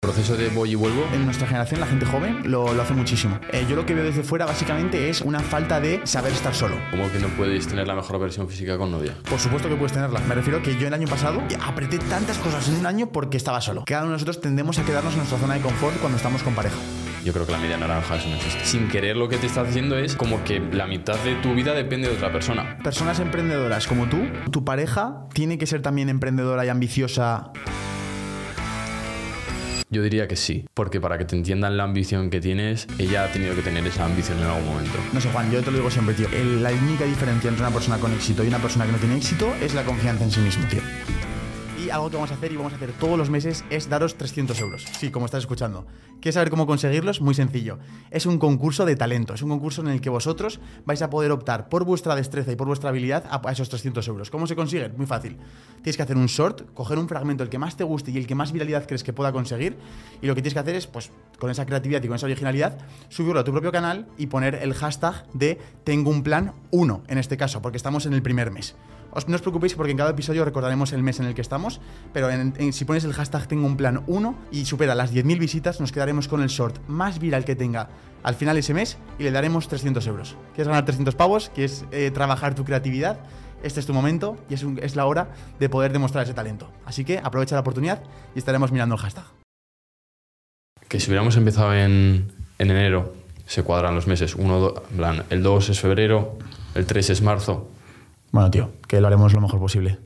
proceso de voy y vuelvo. En nuestra generación, la gente joven lo, lo hace muchísimo. Eh, yo lo que veo desde fuera básicamente es una falta de saber estar solo. ¿Cómo que no podéis tener la mejor versión física con novia? Por supuesto que puedes tenerla. Me refiero que yo el año pasado apreté tantas cosas en un año porque estaba solo. Cada uno de nosotros tendemos a quedarnos en nuestra zona de confort cuando estamos con pareja. Yo creo que la media naranja eso no existe. Sin querer lo que te está haciendo es como que la mitad de tu vida depende de otra persona. Personas emprendedoras como tú, tu pareja tiene que ser también emprendedora y ambiciosa yo diría que sí, porque para que te entiendan la ambición que tienes, ella ha tenido que tener esa ambición en algún momento. No sé, Juan, yo te lo digo siempre, tío. El- la única diferencia entre una persona con éxito y una persona que no tiene éxito es la confianza en sí mismo, tío. Algo que vamos a hacer y vamos a hacer todos los meses es daros 300 euros. Sí, como estás escuchando. ¿Quieres saber cómo conseguirlos? Muy sencillo. Es un concurso de talento. Es un concurso en el que vosotros vais a poder optar por vuestra destreza y por vuestra habilidad a esos 300 euros. ¿Cómo se consigue? Muy fácil. Tienes que hacer un short, coger un fragmento, el que más te guste y el que más viralidad crees que pueda conseguir. Y lo que tienes que hacer es, pues, con esa creatividad y con esa originalidad, subirlo a tu propio canal y poner el hashtag de Tengo un plan 1, en este caso, porque estamos en el primer mes. No os preocupéis porque en cada episodio recordaremos el mes en el que estamos, pero si pones el hashtag tengo un plan 1 y supera las 10.000 visitas, nos quedaremos con el short más viral que tenga al final ese mes y le daremos 300 euros. ¿Quieres ganar 300 pavos? ¿Quieres eh, trabajar tu creatividad? Este es tu momento y es, es la hora de poder demostrar ese talento. Así que aprovecha la oportunidad y estaremos mirando el hashtag. Que si hubiéramos empezado en, en enero, se cuadran los meses. Uno, do- plan, el 2 es febrero, el 3 es marzo. Bueno, tío, que lo haremos lo mejor posible.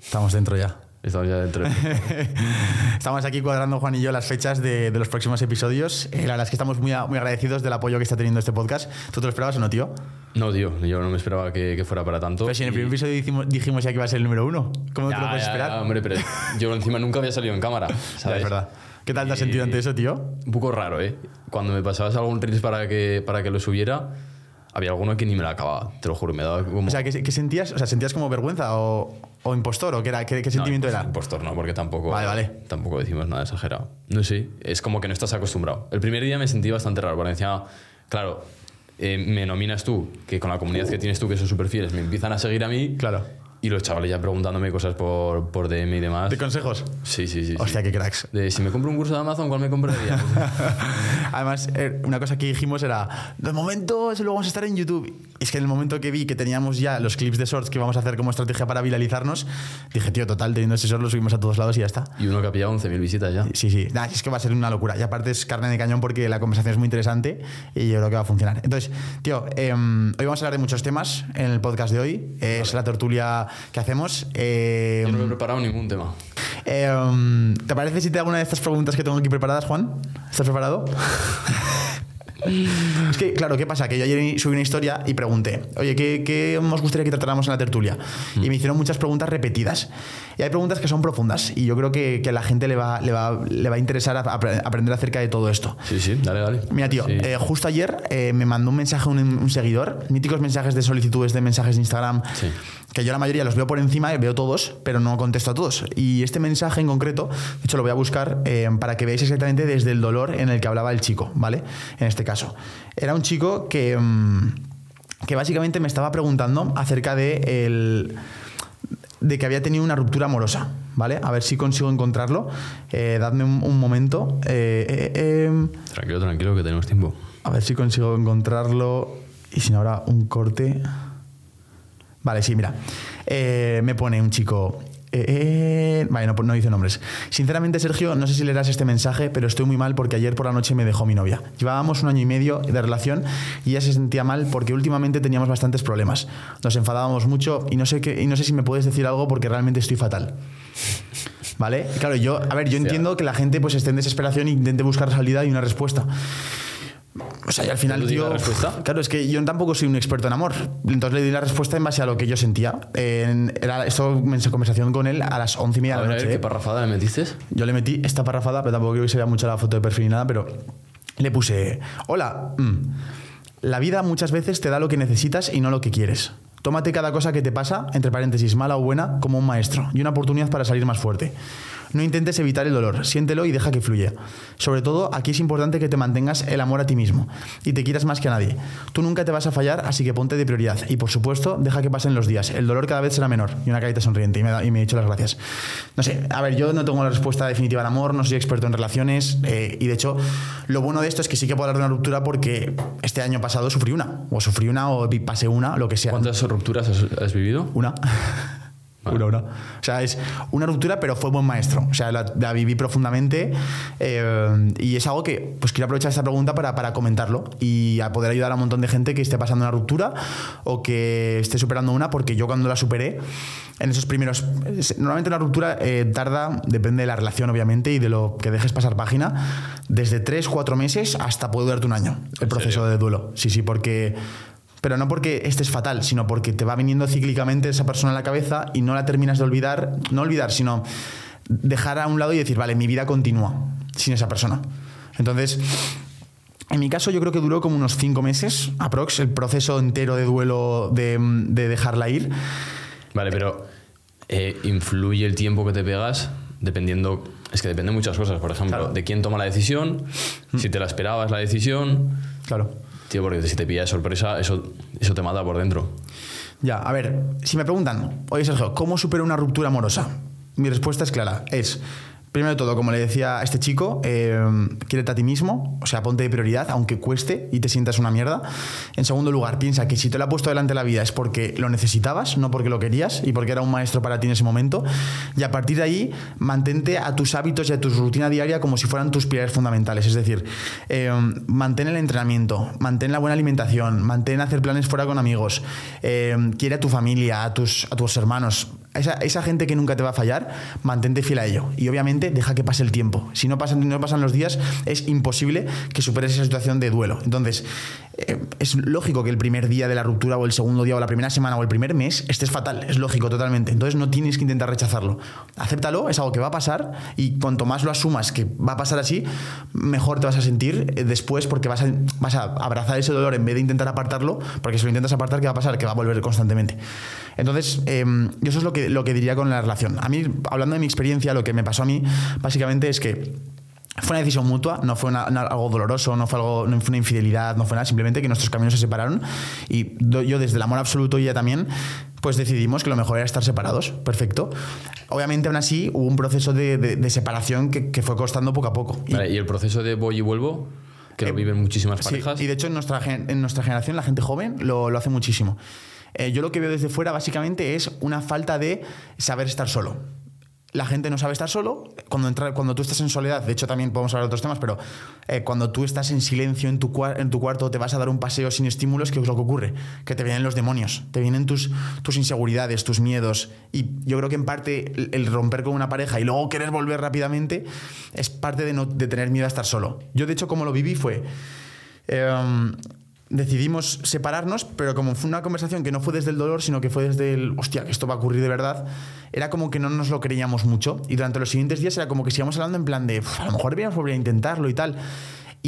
Estamos dentro ya. Estamos ya dentro. Estamos aquí cuadrando, Juan y yo, las fechas de, de los próximos episodios. Eh, la verdad es que estamos muy, a- muy agradecidos del apoyo que está teniendo este podcast. ¿Tú te lo esperabas o no, tío? No, tío, yo no me esperaba que, que fuera para tanto. Pero si en el Y- primer episodio dijimos, dijimos ya que iba a ser el número uno. ¿Cómo te Ya, lo puedes ya, esperar? ya, hombre, pero yo encima nunca había salido en cámara. ¿sabes? es verdad. ¿Qué tal te has sentido ante eso, tío? Un poco raro, ¿eh? Cuando me pasabas algún reels para que, para que lo subiera, había alguno que ni me la acababa, te lo juro, me daba como... O sea, ¿qué, qué sentías? O sea, ¿sentías como vergüenza o, o impostor? ¿O qué, era, qué, qué sentimiento no, era? Impostor no, porque tampoco, Vale, vale. tampoco decimos nada exagerado. No sé, es como que no estás acostumbrado. El primer día me sentí bastante raro, porque encima, claro, eh, me nominas tú, que con la comunidad que tienes tú, que son súper fieles, me empiezan a seguir a mí. Claro. Y los chavales ya preguntándome cosas por, por DM y demás. ¿De consejos? Sí, sí, sí. sí. Hostia, qué cracks. De si me compro un curso de Amazon, ¿cuál me compraría? Además, eh, una cosa que dijimos era, de momento eso lo vamos a estar en YouTube. Y es que en el momento que vi que teníamos ya los clips de shorts que vamos a hacer como estrategia para viralizarnos, dije, tío, total, teniendo ese short lo subimos a todos lados y ya está. y uno que ha pillado 11.000 visitas ya. Sí, sí, Nah, es que va a ser una locura. Y aparte es carne de cañón porque la conversación es muy interesante y yo creo que va a funcionar. Entonces, tío, em, hoy vamos a hablar de muchos temas en el podcast de hoy. Es la tertulia que hacemos. Em, Yo no me he preparado ningún tema. em, ¿Te parece si te hago una de estas preguntas que tengo aquí preparadas, Juan? ¿Estás preparado? Es que, claro, ¿qué pasa? Que yo ayer subí una historia y pregunté, oye, ¿qué, qué os gustaría que tratáramos en la tertulia? Y me hicieron muchas preguntas repetidas. Y hay preguntas que son profundas y yo creo que, que a la gente le va, le va, le va a interesar a- a apre- aprender acerca de todo esto. Sí, sí, dale, dale. Mira, tío, Sí. eh, justo ayer eh, me mandó un mensaje un, un seguidor, míticos mensajes de solicitudes de mensajes de Instagram, Sí. Que yo la mayoría los veo por encima, eh, veo todos, pero no contesto a todos. Y este mensaje en concreto, de hecho lo voy a buscar eh, para que veáis exactamente desde el dolor en el que hablaba el chico, ¿vale? En este caso. Era un chico que, mm, que básicamente me estaba preguntando acerca de el de que había tenido una ruptura amorosa, ¿vale? A ver si consigo encontrarlo. Eh, dadme un, un momento. Eh, eh, em, Tranquilo, tranquilo, que tenemos tiempo. a ver si consigo encontrarlo. Y si no, ahora un corte. Vale, sí, mira. Eh, me pone un chico. eh, eh, vale, no, no dice nombres. Sinceramente, Sergio, no sé si leerás este mensaje, pero estoy muy mal porque ayer por la noche me dejó mi novia. Llevábamos un año y medio de relación y ella se sentía mal porque últimamente teníamos bastantes problemas. Nos enfadábamos mucho y no sé, qué, y no sé si me puedes decir algo porque realmente estoy fatal. ¿Vale? Claro, yo, a ver, yo entiendo que la gente pues esté en desesperación e intente buscar salida y una respuesta. O sea, y al final, ¿Te digo tío. Claro, es que yo tampoco soy un experto en amor. Entonces le di la respuesta en base a lo que yo sentía. En- era esto, mens- conversación con él a las once y media A de ver, la a ver, noche. ¿qué ¿eh? parrafada le metiste? Yo le metí esta parrafada, pero tampoco creo que se vea mucho la foto de perfil ni nada, pero le puse, hola, mm, la vida muchas veces te da lo que necesitas y no lo que quieres. Tómate cada cosa que te pasa, entre paréntesis, mala o buena, como un maestro y una oportunidad para salir más fuerte. No intentes evitar el dolor, siéntelo y deja que fluya. Sobre todo, aquí es importante que te mantengas el amor a ti mismo y te quieras más que a nadie. Tú nunca te vas a fallar, así que ponte de prioridad. Y por supuesto, deja que pasen los días. El dolor cada vez será menor. Y una carita sonriente. Y me, da- y me he dicho las gracias. No sé, a ver, yo no tengo la respuesta definitiva al amor, no soy experto en relaciones. eh, y de hecho, lo bueno de esto es que sí que puedo hablar de una ruptura porque este año pasado sufrí una. O sufrí una, o pasé una, lo que sea. ¿Cuántas rupturas has, has vivido? Una. O sea, es una ruptura, pero fue buen maestro. O sea, la, la viví profundamente eh, y es algo que, pues quiero aprovechar esta pregunta para, para comentarlo y a poder ayudar a un montón de gente que esté pasando una ruptura o que esté superando una, porque yo cuando la superé, en esos primeros... Normalmente una ruptura eh, tarda, depende de la relación, obviamente, y de lo que dejes pasar página, desde 3, 4 meses hasta puede durarte un año el ¿En proceso serio? de duelo. Sí, sí, porque... Pero no porque estés fatal, sino porque te va viniendo cíclicamente esa persona en la cabeza y no la terminas de olvidar, no olvidar, sino dejar a un lado y decir, vale, mi vida continúa sin esa persona. Entonces, en mi caso yo creo que duró como unos cinco meses, aprox, el proceso entero de duelo de, de dejarla ir. Vale, pero eh, ¿influye el tiempo que te pegas? Dependiendo. Es que depende de muchas cosas. Por ejemplo, Claro. de quién toma la decisión, si te la esperabas la decisión. Claro. Tío, porque si te pilla de sorpresa, eso, eso te mata por dentro. Ya, a ver, si me preguntan, oye Sergio, ¿cómo supero una ruptura amorosa? Mi respuesta es clara, es, primero de todo, como le decía a este chico, eh, quiérete a ti mismo, o sea, ponte de prioridad, aunque cueste y te sientas una mierda. En segundo lugar, piensa que si te lo ha puesto delante la vida es porque lo necesitabas, no porque lo querías y porque era un maestro para ti en ese momento. Y a partir de ahí, mantente a tus hábitos y a tu rutina diaria como si fueran tus pilares fundamentales. Es decir, eh, mantén el entrenamiento, mantén la buena alimentación, mantén hacer planes fuera con amigos, eh, quiere a tu familia, a tus, a tus hermanos. Esa, esa gente que nunca te va a fallar, mantente fiel a ello. Y obviamente deja que pase el tiempo. Si no pasan, no pasan los días, es imposible que superes esa situación de duelo. Entonces, eh, es lógico que el primer día de la ruptura o el segundo día o la primera semana o el primer mes estés fatal. Es lógico totalmente. Entonces no tienes que intentar rechazarlo. Acéptalo, es algo que va a pasar y cuanto más lo asumas que va a pasar así, mejor te vas a sentir eh, después porque vas a, vas a abrazar ese dolor en vez de intentar apartarlo, porque si lo intentas apartar, ¿qué va a pasar? Que va a volver constantemente. Entonces, eh, eso es lo que, lo que diría con la relación. A mí, hablando de mi experiencia, lo que me pasó a mí, básicamente es que fue una decisión mutua, no fue una- una- algo doloroso, no fue, algo, no fue una infidelidad, no fue nada, simplemente que nuestros caminos se separaron y do- yo desde el amor absoluto y ella también, pues decidimos que lo mejor era estar separados, perfecto. Obviamente aún así hubo un proceso de, de- de separación que, que fue costando poco a poco. Y- Vale, ¿Y el proceso de voy y vuelvo? Que lo Eh, viven muchísimas Sí, parejas. y de hecho en nuestra, en nuestra generación la gente joven lo, lo hace muchísimo. Eh, yo lo que veo desde fuera básicamente es una falta de saber estar solo. La gente no sabe estar solo. Cuando, entra- cuando tú estás en soledad, de hecho también podemos hablar de otros temas, pero eh, cuando tú estás en silencio en tu, en tu cuarto, te vas a dar un paseo sin estímulos, ¿qué es lo que ocurre? Que te vienen los demonios, te vienen tus, tus inseguridades, tus miedos. Y yo creo que en parte el, el romper con una pareja y luego querer volver rápidamente es parte de, no, de tener miedo a estar solo. Yo de hecho como lo viví fue... Em, decidimos separarnos, pero como fue una conversación que no fue desde el dolor, sino que fue desde el, hostia, que esto va a ocurrir de verdad, era como que no nos lo creíamos mucho. Y durante los siguientes días era como que sigamos hablando en plan de, "Uf, a lo mejor deberíamos volver a intentarlo y tal.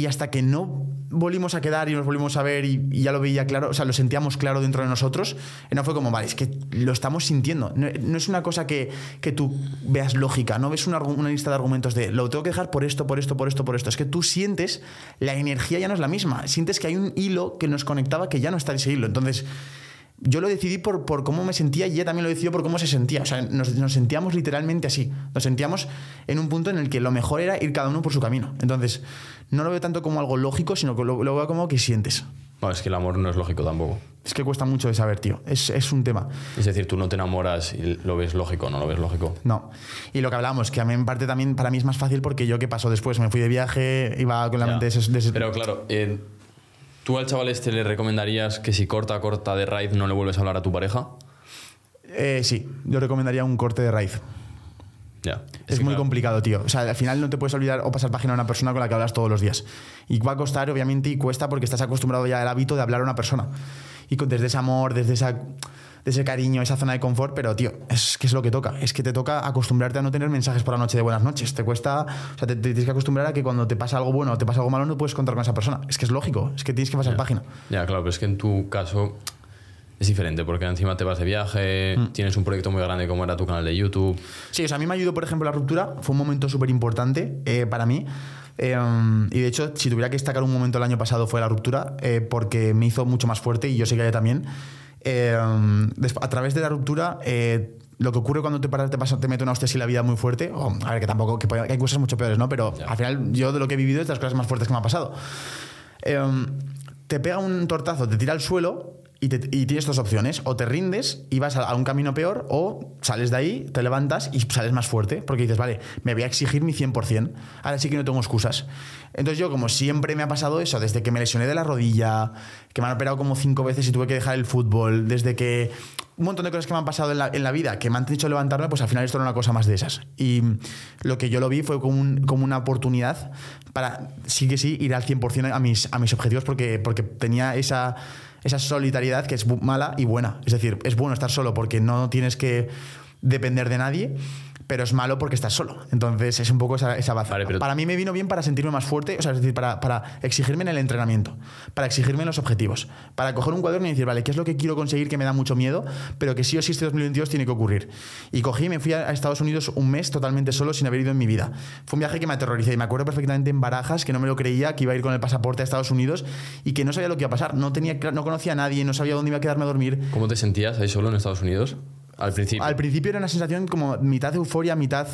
Y hasta que no volvimos a quedar y nos volvimos a ver y, ya lo veía claro, o sea, lo sentíamos claro dentro de nosotros, y no fue como, vale, es que lo estamos sintiendo. No, es una cosa que, que tú veas lógica, no ves una, una lista de argumentos de, lo tengo que dejar por esto, por esto, por esto, por esto. Es que tú sientes, la energía ya no es la misma, sientes que hay un hilo que nos conectaba que ya no está ese hilo. Entonces, yo lo decidí por, por cómo me sentía y ella también lo decidió por cómo se sentía. O sea, nos, nos sentíamos literalmente así. Nos sentíamos en un punto en el que lo mejor era ir cada uno por su camino. Entonces, no lo veo tanto como algo lógico, sino que lo, lo veo como que sientes. Bueno, es que el amor no es lógico tampoco. Es que cuesta mucho de saber, tío. Es, es un tema. Es decir, tú no te enamoras y lo ves lógico, no lo ves lógico. No. Y lo que hablamos, que a mí en parte también para mí es más fácil porque yo qué pasó después, me fui de viaje, iba con la Ya. mente de ese- de ese- Pero claro, eh, ¿tú al chaval este le recomendarías que si corta, corta de raíz no le vuelves a hablar a tu pareja? Eh, sí, yo recomendaría un corte de raíz. Ya. Es, muy claro, complicado, tío. O sea, al final no te puedes olvidar o pasar página a una persona con la que hablas todos los días. Y va a costar, obviamente, y cuesta porque estás acostumbrado ya al hábito de hablar a una persona. Y con- desde ese amor, desde esa, de ese cariño, esa zona de confort, pero, tío, es que es lo que toca. Es que te toca acostumbrarte a no tener mensajes por la noche de buenas noches. Te cuesta, o sea, te, te tienes que acostumbrar a que cuando te pasa algo bueno o te pasa algo malo no puedes contar con esa persona. Es que es lógico, es que tienes que pasar página. Ya, claro, pero es que en tu caso es diferente, porque encima te vas de viaje, Mm. tienes un proyecto muy grande como era tu canal de YouTube. Sí, o sea, a mí me ayudó, por ejemplo, la ruptura. Fue un momento súper importante eh, para mí. Eh, y de hecho, si tuviera que destacar un momento el año pasado fue la ruptura, eh, porque me hizo mucho más fuerte y yo sé que ella también. Eh, des- a través de la ruptura, eh, lo que ocurre cuando te paras, te, pasa, te mete una hostia así la vida muy fuerte, a ver, que tampoco, que, hay cosas mucho peores, ¿no? Pero al final, yo de lo que he vivido es de las cosas más fuertes que me ha pasado. Eh, te pega un tortazo, te tira al suelo y, te- y tienes dos opciones. O te rindes y vas a, a un camino peor, o sales de ahí, te levantas y sales más fuerte. Porque dices, vale, me voy a exigir mi 100%. Ahora sí que no tengo excusas. Entonces yo, como siempre me ha pasado eso, desde que me lesioné de la rodilla, que me han operado como cinco veces y tuve que dejar el fútbol, desde que... Un montón de cosas que me han pasado en la, en la vida que me han hecho levantarme, pues al final esto era una cosa más de esas. Y lo que yo lo vi fue como, un- como una oportunidad para, sí que sí, ir al 100% a mis, a mis objetivos porque, porque tenía esa, esa solitariedad que es mala y buena. Es decir, es bueno estar solo porque no tienes que depender de nadie, pero es malo porque estás solo. Entonces es un poco esa, esa baza. Vale, Para mí me vino bien para sentirme más fuerte, o sea, es decir, para, para exigirme en el entrenamiento, para exigirme en los objetivos, para coger un cuaderno y decir, vale, ¿qué es lo que quiero conseguir que me da mucho miedo, pero que sí o sí este 2022 tiene que ocurrir? Y cogí y me fui a a Estados Unidos un mes totalmente solo sin haber ido en mi vida. Fue un viaje que me aterroricé y me acuerdo perfectamente en Barajas que no me lo creía, que iba a ir con el pasaporte a Estados Unidos y que no sabía lo que iba a pasar. No, tenía, no conocía a nadie, no sabía dónde iba a quedarme a dormir. ¿Cómo te sentías ahí solo en Estados Unidos? Al principio. Era una sensación como mitad euforia, mitad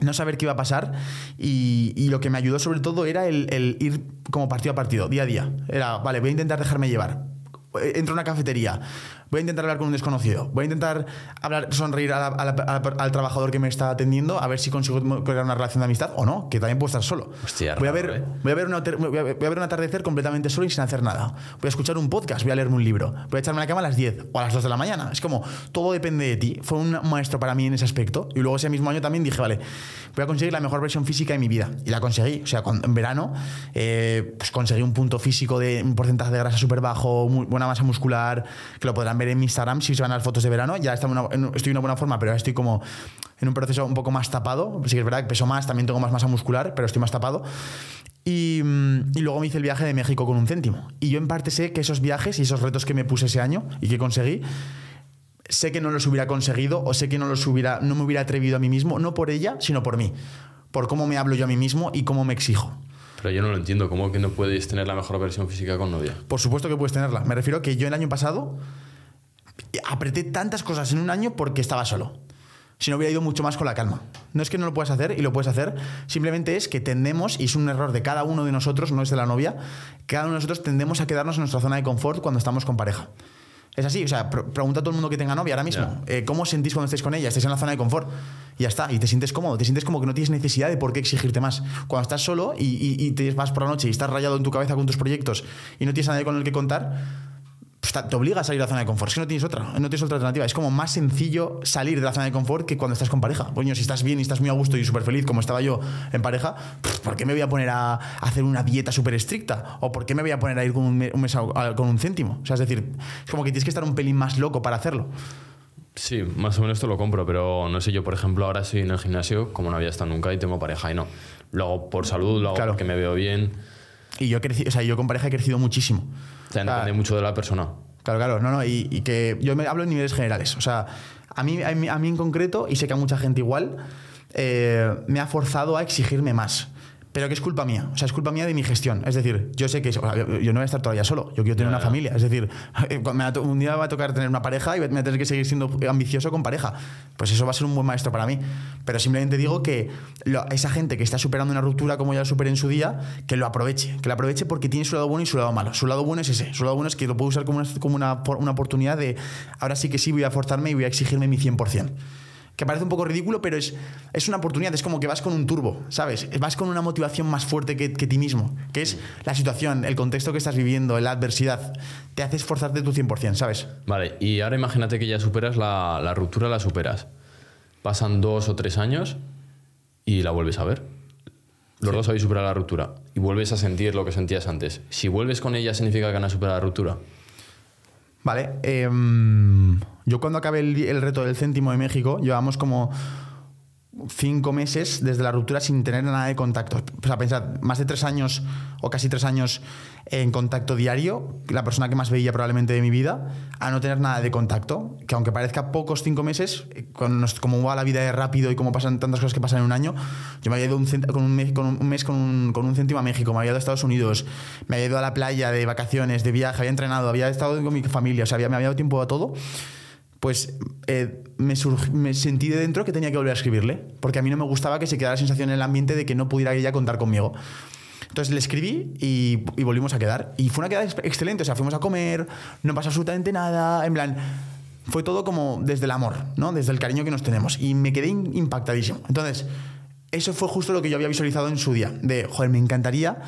no saber qué iba a pasar y, lo que me ayudó sobre todo era el, el ir como partido a partido, día a día. Era, vale, voy a intentar dejarme llevar. Entro a una cafetería, voy a intentar hablar con un desconocido, voy a intentar hablar, sonreír a la- a la- a la- al trabajador que me está atendiendo a ver si consigo crear una relación de amistad o no, que también puedo estar solo. Hostia, voy, a raro, ver, ¿eh? voy, a ver una hotel- voy, a ver, voy a ver un atardecer completamente solo y sin hacer nada. Voy a escuchar un podcast, voy a leerme un libro, voy a echarme a la cama a las 10 o a las 2 de la mañana. Es como, todo depende de ti. Fue un maestro para mí en ese aspecto. Y luego ese mismo año también dije, vale, voy a conseguir la mejor versión física de mi vida. Y la conseguí. O sea, en verano eh, pues conseguí un punto físico de un porcentaje de grasa súper bajo, muy- buena masa muscular, que lo podrán ver en mi Instagram si se van a las fotos de verano. Ya está una- estoy en una buena forma, pero ahora estoy como en un proceso un poco más tapado. Sí que es verdad que peso más, también tengo más masa muscular, pero estoy más tapado. Y, mm, y luego me hice el viaje de México con un céntimo. Y yo en parte sé que esos viajes y esos retos que me puse ese año y que conseguí, sé que no los hubiera conseguido o sé que no los hubiera, no me hubiera atrevido a mí mismo, no por ella, sino por mí. Por cómo me hablo yo a mí mismo y cómo me exijo. Pero yo no lo entiendo. ¿Cómo que no puedes tener la mejor versión física con novia? Por supuesto que puedes tenerla. Me refiero a que yo el año pasado apreté tantas cosas en un año porque estaba solo. Si no hubiera ido mucho más con la calma. No es que no lo puedas hacer y lo puedes hacer, simplemente es que tendemos, y es un error de cada uno de nosotros, no es de la novia, cada uno de nosotros tendemos a quedarnos en nuestra zona de confort cuando estamos con pareja. Es así, o sea, pr- pregunta a todo el mundo que tenga novia ahora mismo. eh, ¿Cómo os sentís cuando estáis con ella? Estáis en la zona de confort. Y ya está, y te sientes cómodo, te sientes como que no tienes necesidad de por qué exigirte más. Cuando estás solo y, y- y te vas por la noche y estás rayado en tu cabeza con tus proyectos y no tienes a nadie con el que contar, pues te te obliga a salir de la zona de confort. Es que no tienes otra, no tienes otra alternativa. Es como más sencillo salir de la zona de confort que cuando estás con pareja. Coño, si estás bien y estás muy a gusto y súper feliz, como estaba yo en pareja, ¿por qué me voy a poner a hacer una dieta súper estricta? ¿O por qué me voy a poner a ir con un, me- un mes a- con un céntimo? O sea, es decir, es como que tienes que estar un pelín más loco para hacerlo. Sí, más o menos esto lo compro, pero no sé, yo por ejemplo ahora estoy en el gimnasio como no había estado nunca y tengo pareja y no. Lo hago por salud, lo hago Claro. porque me veo bien. Y yo, he crecido, o sea, yo con pareja he crecido muchísimo. O sea, depende mucho de la persona. Claro, claro, no, no, y, y que yo me hablo en niveles generales. O sea, a mí, a mí, a mí en concreto, y sé que a mucha gente igual, eh, me ha forzado a exigirme más. Pero que es culpa mía, o sea, es culpa mía de mi gestión. Es decir, yo sé que o sea, yo yo no voy a estar todavía solo, yo quiero tener una familia. Es decir, to- un día me va a tocar tener una pareja y me voy a tener que seguir siendo ambicioso con pareja. Pues eso va a ser un buen maestro para mí. Pero simplemente digo que lo- esa gente que está superando una ruptura como ya lo superé en su día, que lo aproveche. Que lo aproveche porque tiene su lado bueno y su lado malo. Su lado bueno es ese. Su lado bueno es que lo puedo usar como una, como una, una oportunidad de ahora sí que sí voy a forzarme y voy a exigirme mi 100%. Que parece un poco ridículo, pero es, es una oportunidad. Es como que vas con un turbo, ¿sabes? Vas con una motivación más fuerte que, que ti mismo. Que es la situación, el contexto que estás viviendo, la adversidad. Te hace esforzarte tu 100%, ¿sabes? Vale, y ahora imagínate que ya superas la, la ruptura, la superas. Pasan dos o tres años y la vuelves a ver. Los dos habéis superado la ruptura y vuelves a sentir lo que sentías antes. Si vuelves con ella, significa que han superado la ruptura. Vale. em, yo cuando acabé el, el reto del céntimo de México, llevamos como cinco meses desde la ruptura sin tener nada de contacto. O sea, pensad, más de tres años o casi tres años en contacto diario, la persona que más veía probablemente de mi vida, a no tener nada de contacto. Que aunque parezca pocos cinco meses, como va la vida de rápido y como pasan tantas cosas que pasan en un año, yo me había ido un con un mes con un mes con un, con un céntimo a México, me había ido a Estados Unidos, me había ido a la playa de vacaciones, de viaje, había entrenado, había estado con mi familia, o sea, había, me había dado tiempo a todo pues eh, me, sentí de dentro que tenía que volver a escribirle, porque a mí no me gustaba que se quedara la sensación en el ambiente de que no pudiera ella contar conmigo. Entonces le escribí y, volvimos a quedar. Y fue una quedada ex- excelente, o sea, fuimos a comer, no pasó absolutamente nada, en plan, fue todo como desde el amor, ¿no? Desde el cariño que nos tenemos. Y me quedé impactadísimo. Entonces, eso fue justo lo que yo había visualizado en su día, de, joder, me encantaría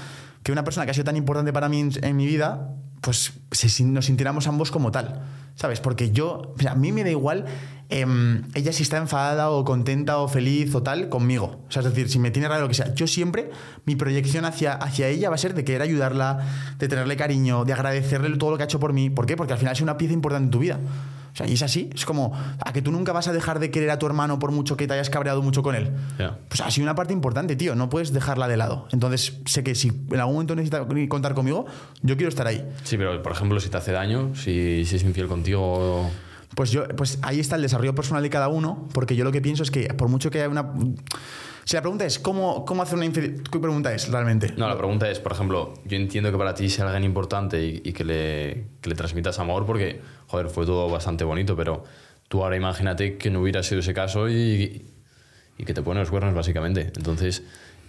que una persona que ha sido tan importante para mí en mi vida, pues sin- nos sintiéramos ambos como tal, ¿sabes? Porque yo, a mí me da igual em, ella si está enfadada o contenta o feliz o tal conmigo. O sea, es decir, si me tiene raro lo que sea, yo siempre, mi proyección hacia, hacia ella va a ser de querer ayudarla, de tenerle cariño, de agradecerle todo lo que ha hecho por mí. ¿Por qué? Porque al final es una pieza importante en tu vida. O sea, y es así, es como a que tú nunca vas a dejar de querer a tu hermano por mucho que te hayas cabreado mucho con él. Pues ha sido una parte importante, tío. No puedes dejarla de lado. Entonces, sé que si en algún momento necesita contar conmigo, yo quiero estar ahí. Sí, pero por ejemplo, si te hace daño, si, si es infiel contigo. Pues yo, pues ahí está el desarrollo personal de cada uno, porque yo lo que pienso es que por mucho que haya una. Si la pregunta es cómo, cómo hacer una infidelidad. ¿Qué pregunta es realmente? No, la pregunta es, por ejemplo, yo entiendo que para ti sea alguien importante y, y que, le, que le transmitas amor porque, joder, fue todo bastante bonito, pero tú ahora imagínate que no hubiera sido ese caso y, y que te ponen los cuernos, básicamente. Entonces,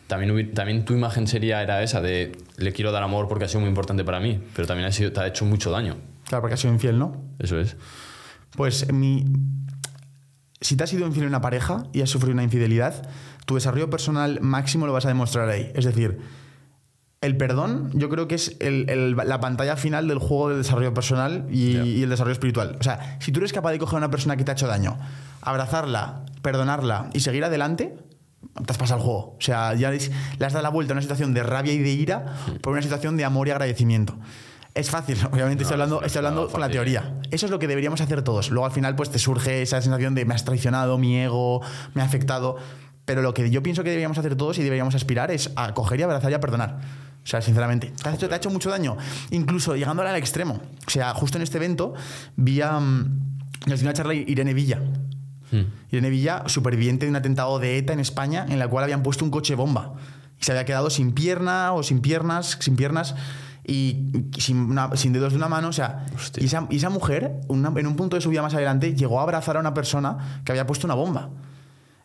también, hubi- también tu imagen sería era esa de le quiero dar amor porque ha sido muy importante para mí, pero también ha sido, te ha hecho mucho daño. Claro, porque has sido infiel, ¿no? Eso es. Pues mi. Si te has sido infiel en una pareja y has sufrido una infidelidad, tu desarrollo personal máximo lo vas a demostrar ahí. Es decir, el perdón yo creo que es el- el- la pantalla final del juego del desarrollo personal y, el desarrollo espiritual. O sea, si tú eres capaz de coger a una persona que te ha hecho daño, abrazarla, perdonarla y seguir adelante, te has pasado el juego. O sea, ya le has dado la vuelta a una situación de rabia y de ira por una situación de amor y agradecimiento. Es fácil, obviamente estoy No, hablando, es estoy hablando con la teoría. Eso es lo que deberíamos hacer todos. Luego al final pues te surge esa sensación de me has traicionado, mi ego, me ha afectado. Pero lo que yo pienso que deberíamos hacer todos y deberíamos aspirar es a coger y abrazar y a perdonar. O sea, sinceramente, te, has hecho, te ha hecho mucho daño. Incluso llegando al extremo. O sea, justo en este evento vi a, mm, nos dio una charla Irene Villa. Irene Villa, superviviente de un atentado de ETA en España, en la cual habían puesto un coche bomba. Y se había quedado sin pierna o sin piernas, sin piernas y sin, una- sin dedos de una mano. O sea, y esa, y esa mujer, una- en un punto de su vida más adelante, llegó a abrazar a una persona que había puesto una bomba.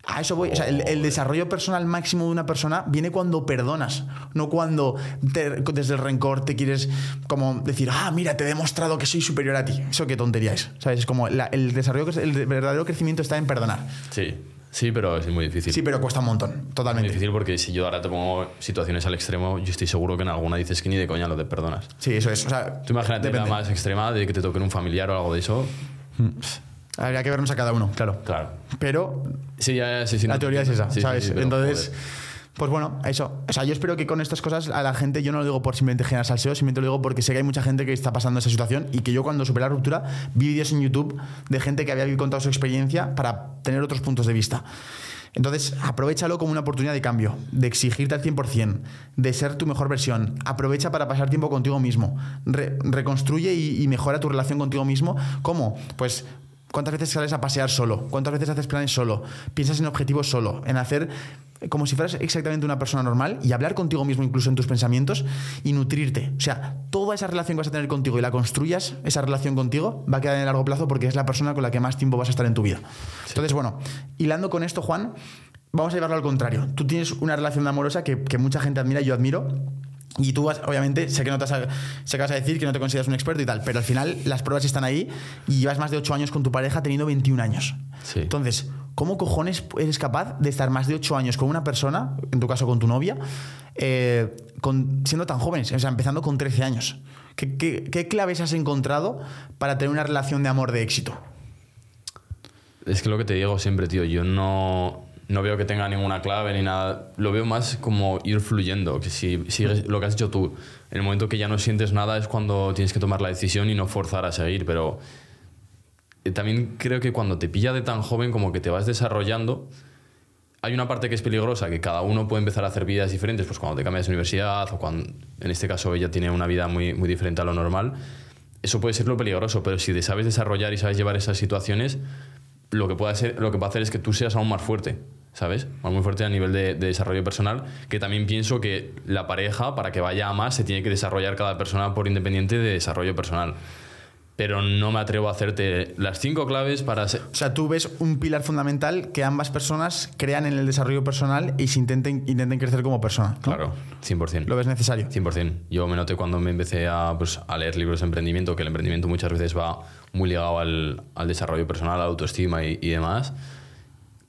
A eso voy. O sea, el, el desarrollo personal máximo de una persona viene cuando perdonas, no cuando te- desde el rencor te quieres como decir, ah, mira, te he demostrado que soy superior a ti. Eso qué tontería es. ¿Sabes? Es como la- el desarrollo, el verdadero crecimiento está en perdonar. Sí, sí, pero es muy difícil. Sí, pero cuesta un montón, muy totalmente. difícil porque si yo ahora te pongo situaciones al extremo, yo estoy seguro que en alguna dices que ni de coña lo de perdonas. Sí, eso es. O sea, Tú imagínate la depende. más extrema de que te toquen un familiar o algo de eso. Habría que vernos a cada uno, claro. Claro. Pero Sí, ya, sí, sí, la no teoría es esa, Sí, ¿sabes? sí, Entonces, joder. pues bueno, eso. O sea, yo espero que con estas cosas a la gente, yo no lo digo por simplemente generar salseo, simplemente lo digo porque sé que hay mucha gente que está pasando esa situación y que yo cuando superé la ruptura vi vídeos en YouTube de gente que había contado su experiencia para tener otros puntos de vista. Entonces, aprovechalo como una oportunidad de cambio, de exigirte al 100%, de ser tu mejor versión. Aprovecha para pasar tiempo contigo mismo. Re- reconstruye y, y mejora tu relación contigo mismo. ¿Cómo? Pues, ¿cuántas veces sales a pasear solo? ¿Cuántas veces haces planes solo? Piensas en objetivos solo, en hacer como si fueras exactamente una persona normal y hablar contigo mismo incluso en tus pensamientos y nutrirte. O sea, toda esa relación que vas a tener contigo y la construyas, esa relación contigo, va a quedar en el largo plazo porque es la persona con la que más tiempo vas a estar en tu vida. Entonces, bueno, hilando con esto, Juan, vamos a llevarlo al contrario. Tú tienes una relación amorosa que, que mucha gente admira y yo admiro. Y tú, vas, obviamente, sé que, no te vas a, sé que vas a decir que no te consideras un experto y tal, pero al final las pruebas están ahí y llevas más de 8 años con tu pareja teniendo 21 años. Sí. Entonces, ¿cómo cojones eres capaz de estar más de 8 años con una persona, en tu caso con tu novia, eh, con, siendo tan jóvenes, o sea, empezando con 13 años? ¿Qué, qué, qué claves has encontrado para tener una relación de amor de éxito? Es que lo que te digo siempre, tío, yo no, no veo que tenga ninguna clave ni nada. Lo veo más como ir fluyendo. Que si sigues lo que has hecho tú, en el momento que ya no sientes nada es cuando tienes que tomar la decisión y no forzar a seguir. Pero eh, también creo que cuando te pilla de tan joven, como que te vas desarrollando, hay una parte que es peligrosa, que cada uno puede empezar a hacer vidas diferentes, pues cuando te cambias de universidad o cuando, en este caso, ella tiene una vida muy, muy diferente a lo normal. Eso puede ser lo peligroso, pero si sabes desarrollar y sabes llevar esas situaciones, lo que puede hacer, lo que puede hacer es que tú seas aún más fuerte, ¿sabes? Muy fuerte a nivel de, de desarrollo personal, que también pienso que la pareja, para que vaya a más, se tiene que desarrollar cada persona por independiente de desarrollo personal pero no me atrevo a hacerte las cinco claves para ser... O sea, tú ves un pilar fundamental que ambas personas crean en el desarrollo personal y se intenten, intenten crecer como persona. ¿no? Claro, 100%. ¿Lo ves necesario? 100%. Yo me noté cuando me empecé a, pues, a leer libros de emprendimiento, que el emprendimiento muchas veces va muy ligado al, al desarrollo personal, a la autoestima y, y demás,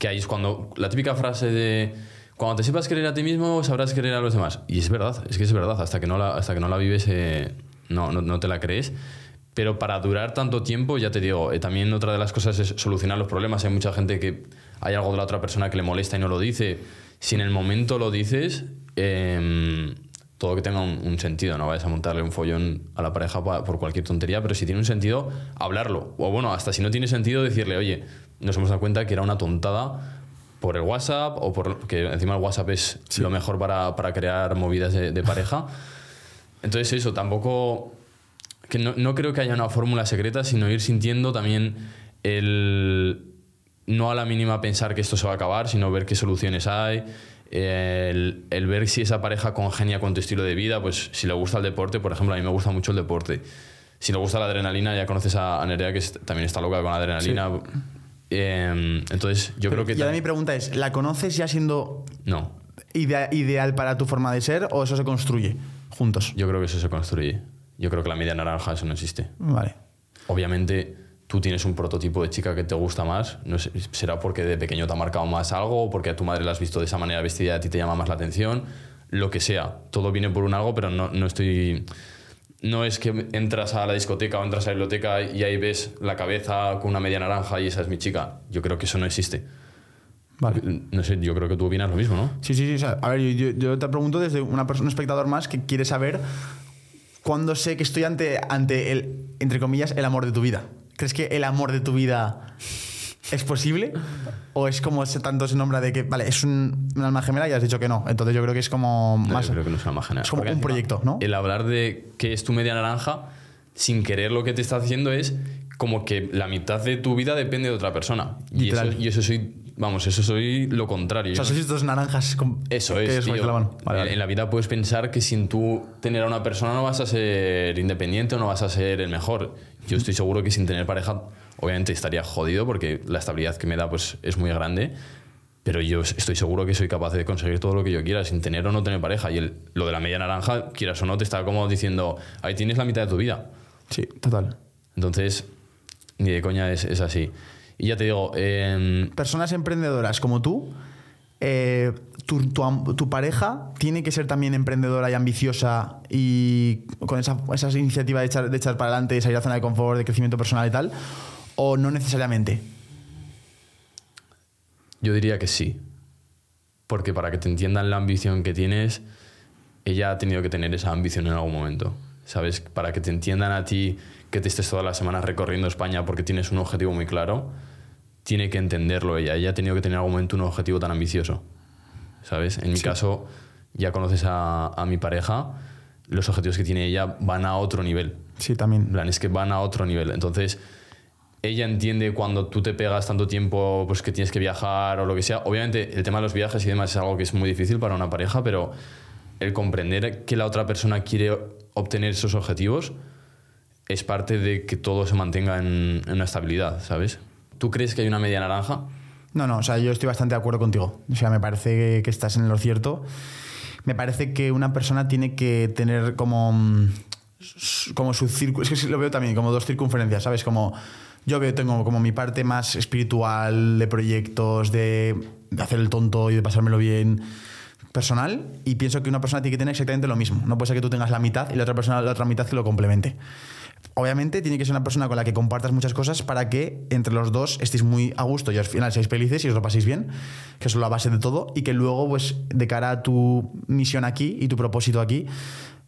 que ahí es cuando la típica frase de cuando te sepas querer a ti mismo, sabrás querer a los demás. Y es verdad, es que es verdad, hasta que no la, hasta que no la vives, eh, no, no, te la crees. Pero para durar tanto tiempo, ya te digo, eh, también otra de las cosas es solucionar los problemas. Hay mucha gente que hay algo de la otra persona que le molesta y no lo dice. Si en el momento lo dices, eh, todo que tenga un, un, sentido, no vayas a montarle un follón a la pareja pa, por cualquier tontería, pero si tiene un sentido, hablarlo. O bueno, hasta si no tiene sentido, decirle, oye, nos hemos dado cuenta que era una tontada por el WhatsApp o por que encima el WhatsApp es sí. lo mejor para, para crear movidas de, de pareja. Entonces eso, tampoco que no, no, creo que haya una fórmula secreta, sino ir sintiendo también el no a la mínima pensar que esto se va a acabar, sino ver qué soluciones hay, el, el, ver si esa pareja congenia con tu estilo de vida, pues si le gusta el deporte, por ejemplo, a mí me gusta mucho el deporte. Si le gusta la adrenalina, ya conoces a Nerea, que es, también está loca con la adrenalina. Sí. Eh, entonces, yo Pero, creo que... Y ahora mi pregunta es, ¿la conoces ya siendo no. idea, ideal para tu forma de ser o eso se construye juntos? Yo creo que eso se construye. Yo creo que la media naranja eso no existe. Vale. Obviamente tú tienes un prototipo de chica que te gusta más, no sé, será porque de pequeño te ha marcado más algo o porque a tu madre la has visto de esa manera vestida y a ti te llama más la atención, lo que sea. Todo viene por un algo, pero no, no estoy... No es que entras a la discoteca o entras a la biblioteca y ahí ves la cabeza con una media naranja y esa es mi chica. Yo creo que eso no existe. Vale. No sé, yo creo que tú opinas lo mismo, ¿no? Sí, sí, sí. O sea, a ver, yo, yo, te pregunto desde una persona, un espectador más que quiere saber cuándo sé que estoy ante, ante el, entre comillas, el amor de tu vida. ¿Crees que el amor de tu vida es posible? ¿O es como ese tanto se nombra de que, vale, es un, un, alma gemela y has dicho que no? Entonces yo creo que es como no, más. Yo creo que no es un alma gemela. Es como un proyecto, ¿no? El hablar de que es tu media naranja, sin querer lo que te está haciendo es como que la mitad de tu vida depende de otra persona. Y eso, y eso, soy. Vamos, eso soy lo contrario. O sea, sois dos naranjas. Con, eso es. Tío, la mano. Vale, vale. En la vida puedes pensar que sin tú tener a una persona no vas a ser independiente o no vas a ser el mejor. Yo estoy seguro que sin tener pareja, obviamente estaría jodido porque la estabilidad que me da pues, es muy grande. Pero yo estoy seguro que soy capaz de conseguir todo lo que yo quiera sin tener o no tener pareja. Y el, lo de la media naranja, quieras o no, te está como diciendo, ahí tienes la mitad de tu vida. Sí, total. Entonces, ni de coña es, es así. Y ya te digo... Eh, Personas emprendedoras como tú, eh, tu, tu, tu, pareja tiene que ser también emprendedora y ambiciosa y con esa, esa iniciativa de echar, de echar para adelante, de salir a la zona de confort, de crecimiento personal y tal, o no necesariamente. Yo diría que sí. Porque para que te entiendan la ambición que tienes, ella ha tenido que tener esa ambición en algún momento. ¿Sabes? Para que te entiendan a ti que te estés todas las semanas recorriendo España porque tienes un objetivo muy claro, tiene que entenderlo ella. Ella ha tenido que tener en algún momento un objetivo tan ambicioso. ¿Sabes? En mi sí. caso, ya conoces a, a, mi pareja, los objetivos que tiene ella van a otro nivel. Sí, también. En plan, es que van a otro nivel. Entonces, ella entiende cuando tú te pegas tanto tiempo pues que tienes que viajar o lo que sea. Obviamente, el tema de los viajes y demás es algo que es muy difícil para una pareja, pero el comprender que la otra persona quiere obtener esos objetivos es parte de que todo se mantenga en, una estabilidad, ¿sabes? ¿Tú crees que hay una media naranja? No, no, o sea, yo estoy bastante de acuerdo contigo. O sea, me parece que, estás en lo cierto. Me parece que una persona tiene que tener como, como su círculo. Es que lo veo también como dos circunferencias, ¿sabes? Como yo veo, tengo como mi parte más espiritual, de proyectos, de, hacer el tonto y de pasármelo bien personal y pienso que una persona tiene que tener exactamente lo mismo. No puede ser que tú tengas la mitad y la otra persona la otra mitad que lo complemente. Obviamente tiene que ser una persona con la que compartas muchas cosas para que entre los dos estéis muy a gusto y al final seáis felices y os lo paséis bien, que es la base de todo, y que luego, pues, de cara a tu misión aquí y tu propósito aquí,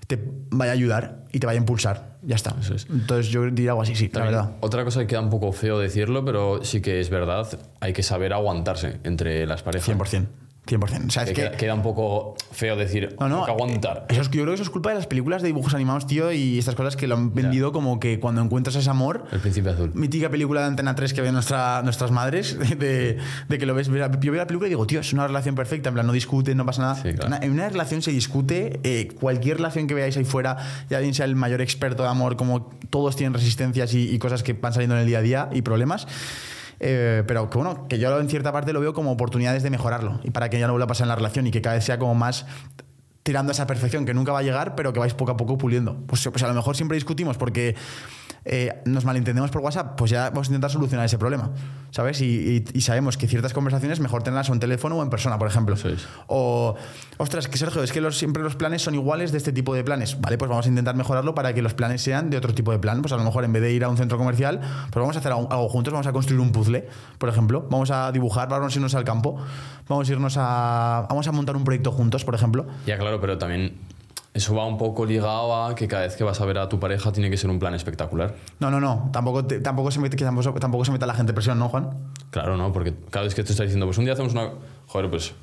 te vaya a ayudar y te vaya a impulsar. Ya está. Es. Entonces yo diría algo así, sí, También, la verdad. Otra cosa que queda un poco feo decirlo, pero sí que es verdad, hay que saber aguantarse entre las parejas. 100%. 100%. O sea, es Que que... queda, un poco feo decir, No, no. que aguantar. Eso es, yo creo que eso es culpa de las películas de dibujos animados, tío, y estas cosas que lo han vendido como que cuando encuentras ese amor, El príncipe azul. mítica película de Antena 3 que ven nuestra, nuestras madres, de, de que lo ves. Yo veo la película y digo, tío, es una relación perfecta, en plan, no discuten, no pasa nada. Sí, claro. En una relación se discute, eh, cualquier relación que veáis ahí fuera, ya bien sea el mayor experto de amor, como todos tienen resistencias y, y cosas que van saliendo en el día a día y problemas. Eh, pero que bueno, que yo en cierta parte lo veo como oportunidades de mejorarlo y para que ya no vuelva a pasar en la relación y que cada vez sea como más tirando esa perfección que nunca va a llegar, pero que vais poco a poco puliendo. Pues, pues a lo mejor siempre discutimos porque eh, nos malentendemos por WhatsApp, pues ya vamos a intentar solucionar ese problema, ¿sabes? Y, y- y sabemos que ciertas conversaciones mejor tenerlas en teléfono o en persona, por ejemplo. O, ostras, que Sergio, es que los- siempre los planes son iguales de este tipo de planes. Vale, pues vamos a intentar mejorarlo para que los planes sean de otro tipo de plan. Pues a lo mejor en vez de ir a un centro comercial, pues vamos a hacer algo, algo juntos, vamos a construir un puzzle, por ejemplo. Vamos a dibujar, vamos a irnos al campo, vamos a irnos a. Vamos a montar un proyecto juntos, por ejemplo. Ya, claro, pero también eso va un poco ligado a que cada vez que vas a ver a tu pareja tiene que ser un plan espectacular. No, no, no. Tampoco, te- tampoco, se mete, que tampoco, tampoco se meta la gente presión, ¿no, Juan? Claro, ¿no? Porque cada vez que te está diciendo, pues un día hacemos una... Joder, pues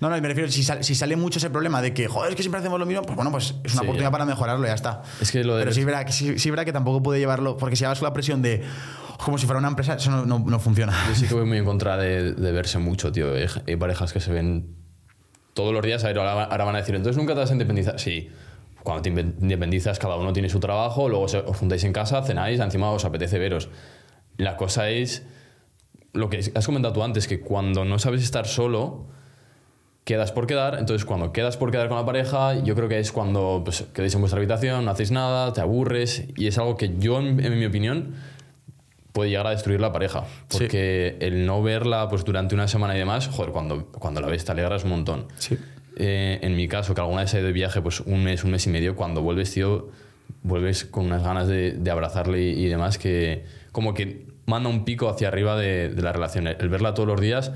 No, no, me refiero, si, sal- si sale mucho ese problema de que, joder, es que siempre hacemos lo mismo, pues bueno, pues es una Sí, oportunidad ya. para mejorarlo, ya está. Es que lo de- Pero sí verá, que, sí, sí verá que tampoco puede llevarlo, porque si con la presión de como si fuera una empresa, eso no, no- no funciona. yo sí que voy muy en contra de, de verse mucho, tío. Hay, hay parejas que se ven todos los días, ahora, van a decir, entonces nunca te vas a independizar. Sí, cuando te independizas cada uno tiene su trabajo, luego os juntáis en casa, cenáis, encima os apetece veros. La cosa es lo que has comentado tú antes, que cuando no sabes estar solo, quedas por quedar. Entonces, cuando quedas por quedar con la pareja, yo creo que es cuando pues, quedáis en vuestra habitación, no hacéis nada, te aburres. Y es algo que yo, en mi opinión, puede llegar a destruir la pareja. Sí. Porque el no verla pues, durante una semana y demás, joder, cuando, cuando la ves te alegras un montón. Sí. Eh, en mi caso, que alguna vez he ido de viaje, pues un mes, un mes y medio, cuando vuelves, tío, vuelves con unas ganas de, de abrazarle y, y demás, que como que manda un pico hacia arriba de, de la relación. El verla todos los días,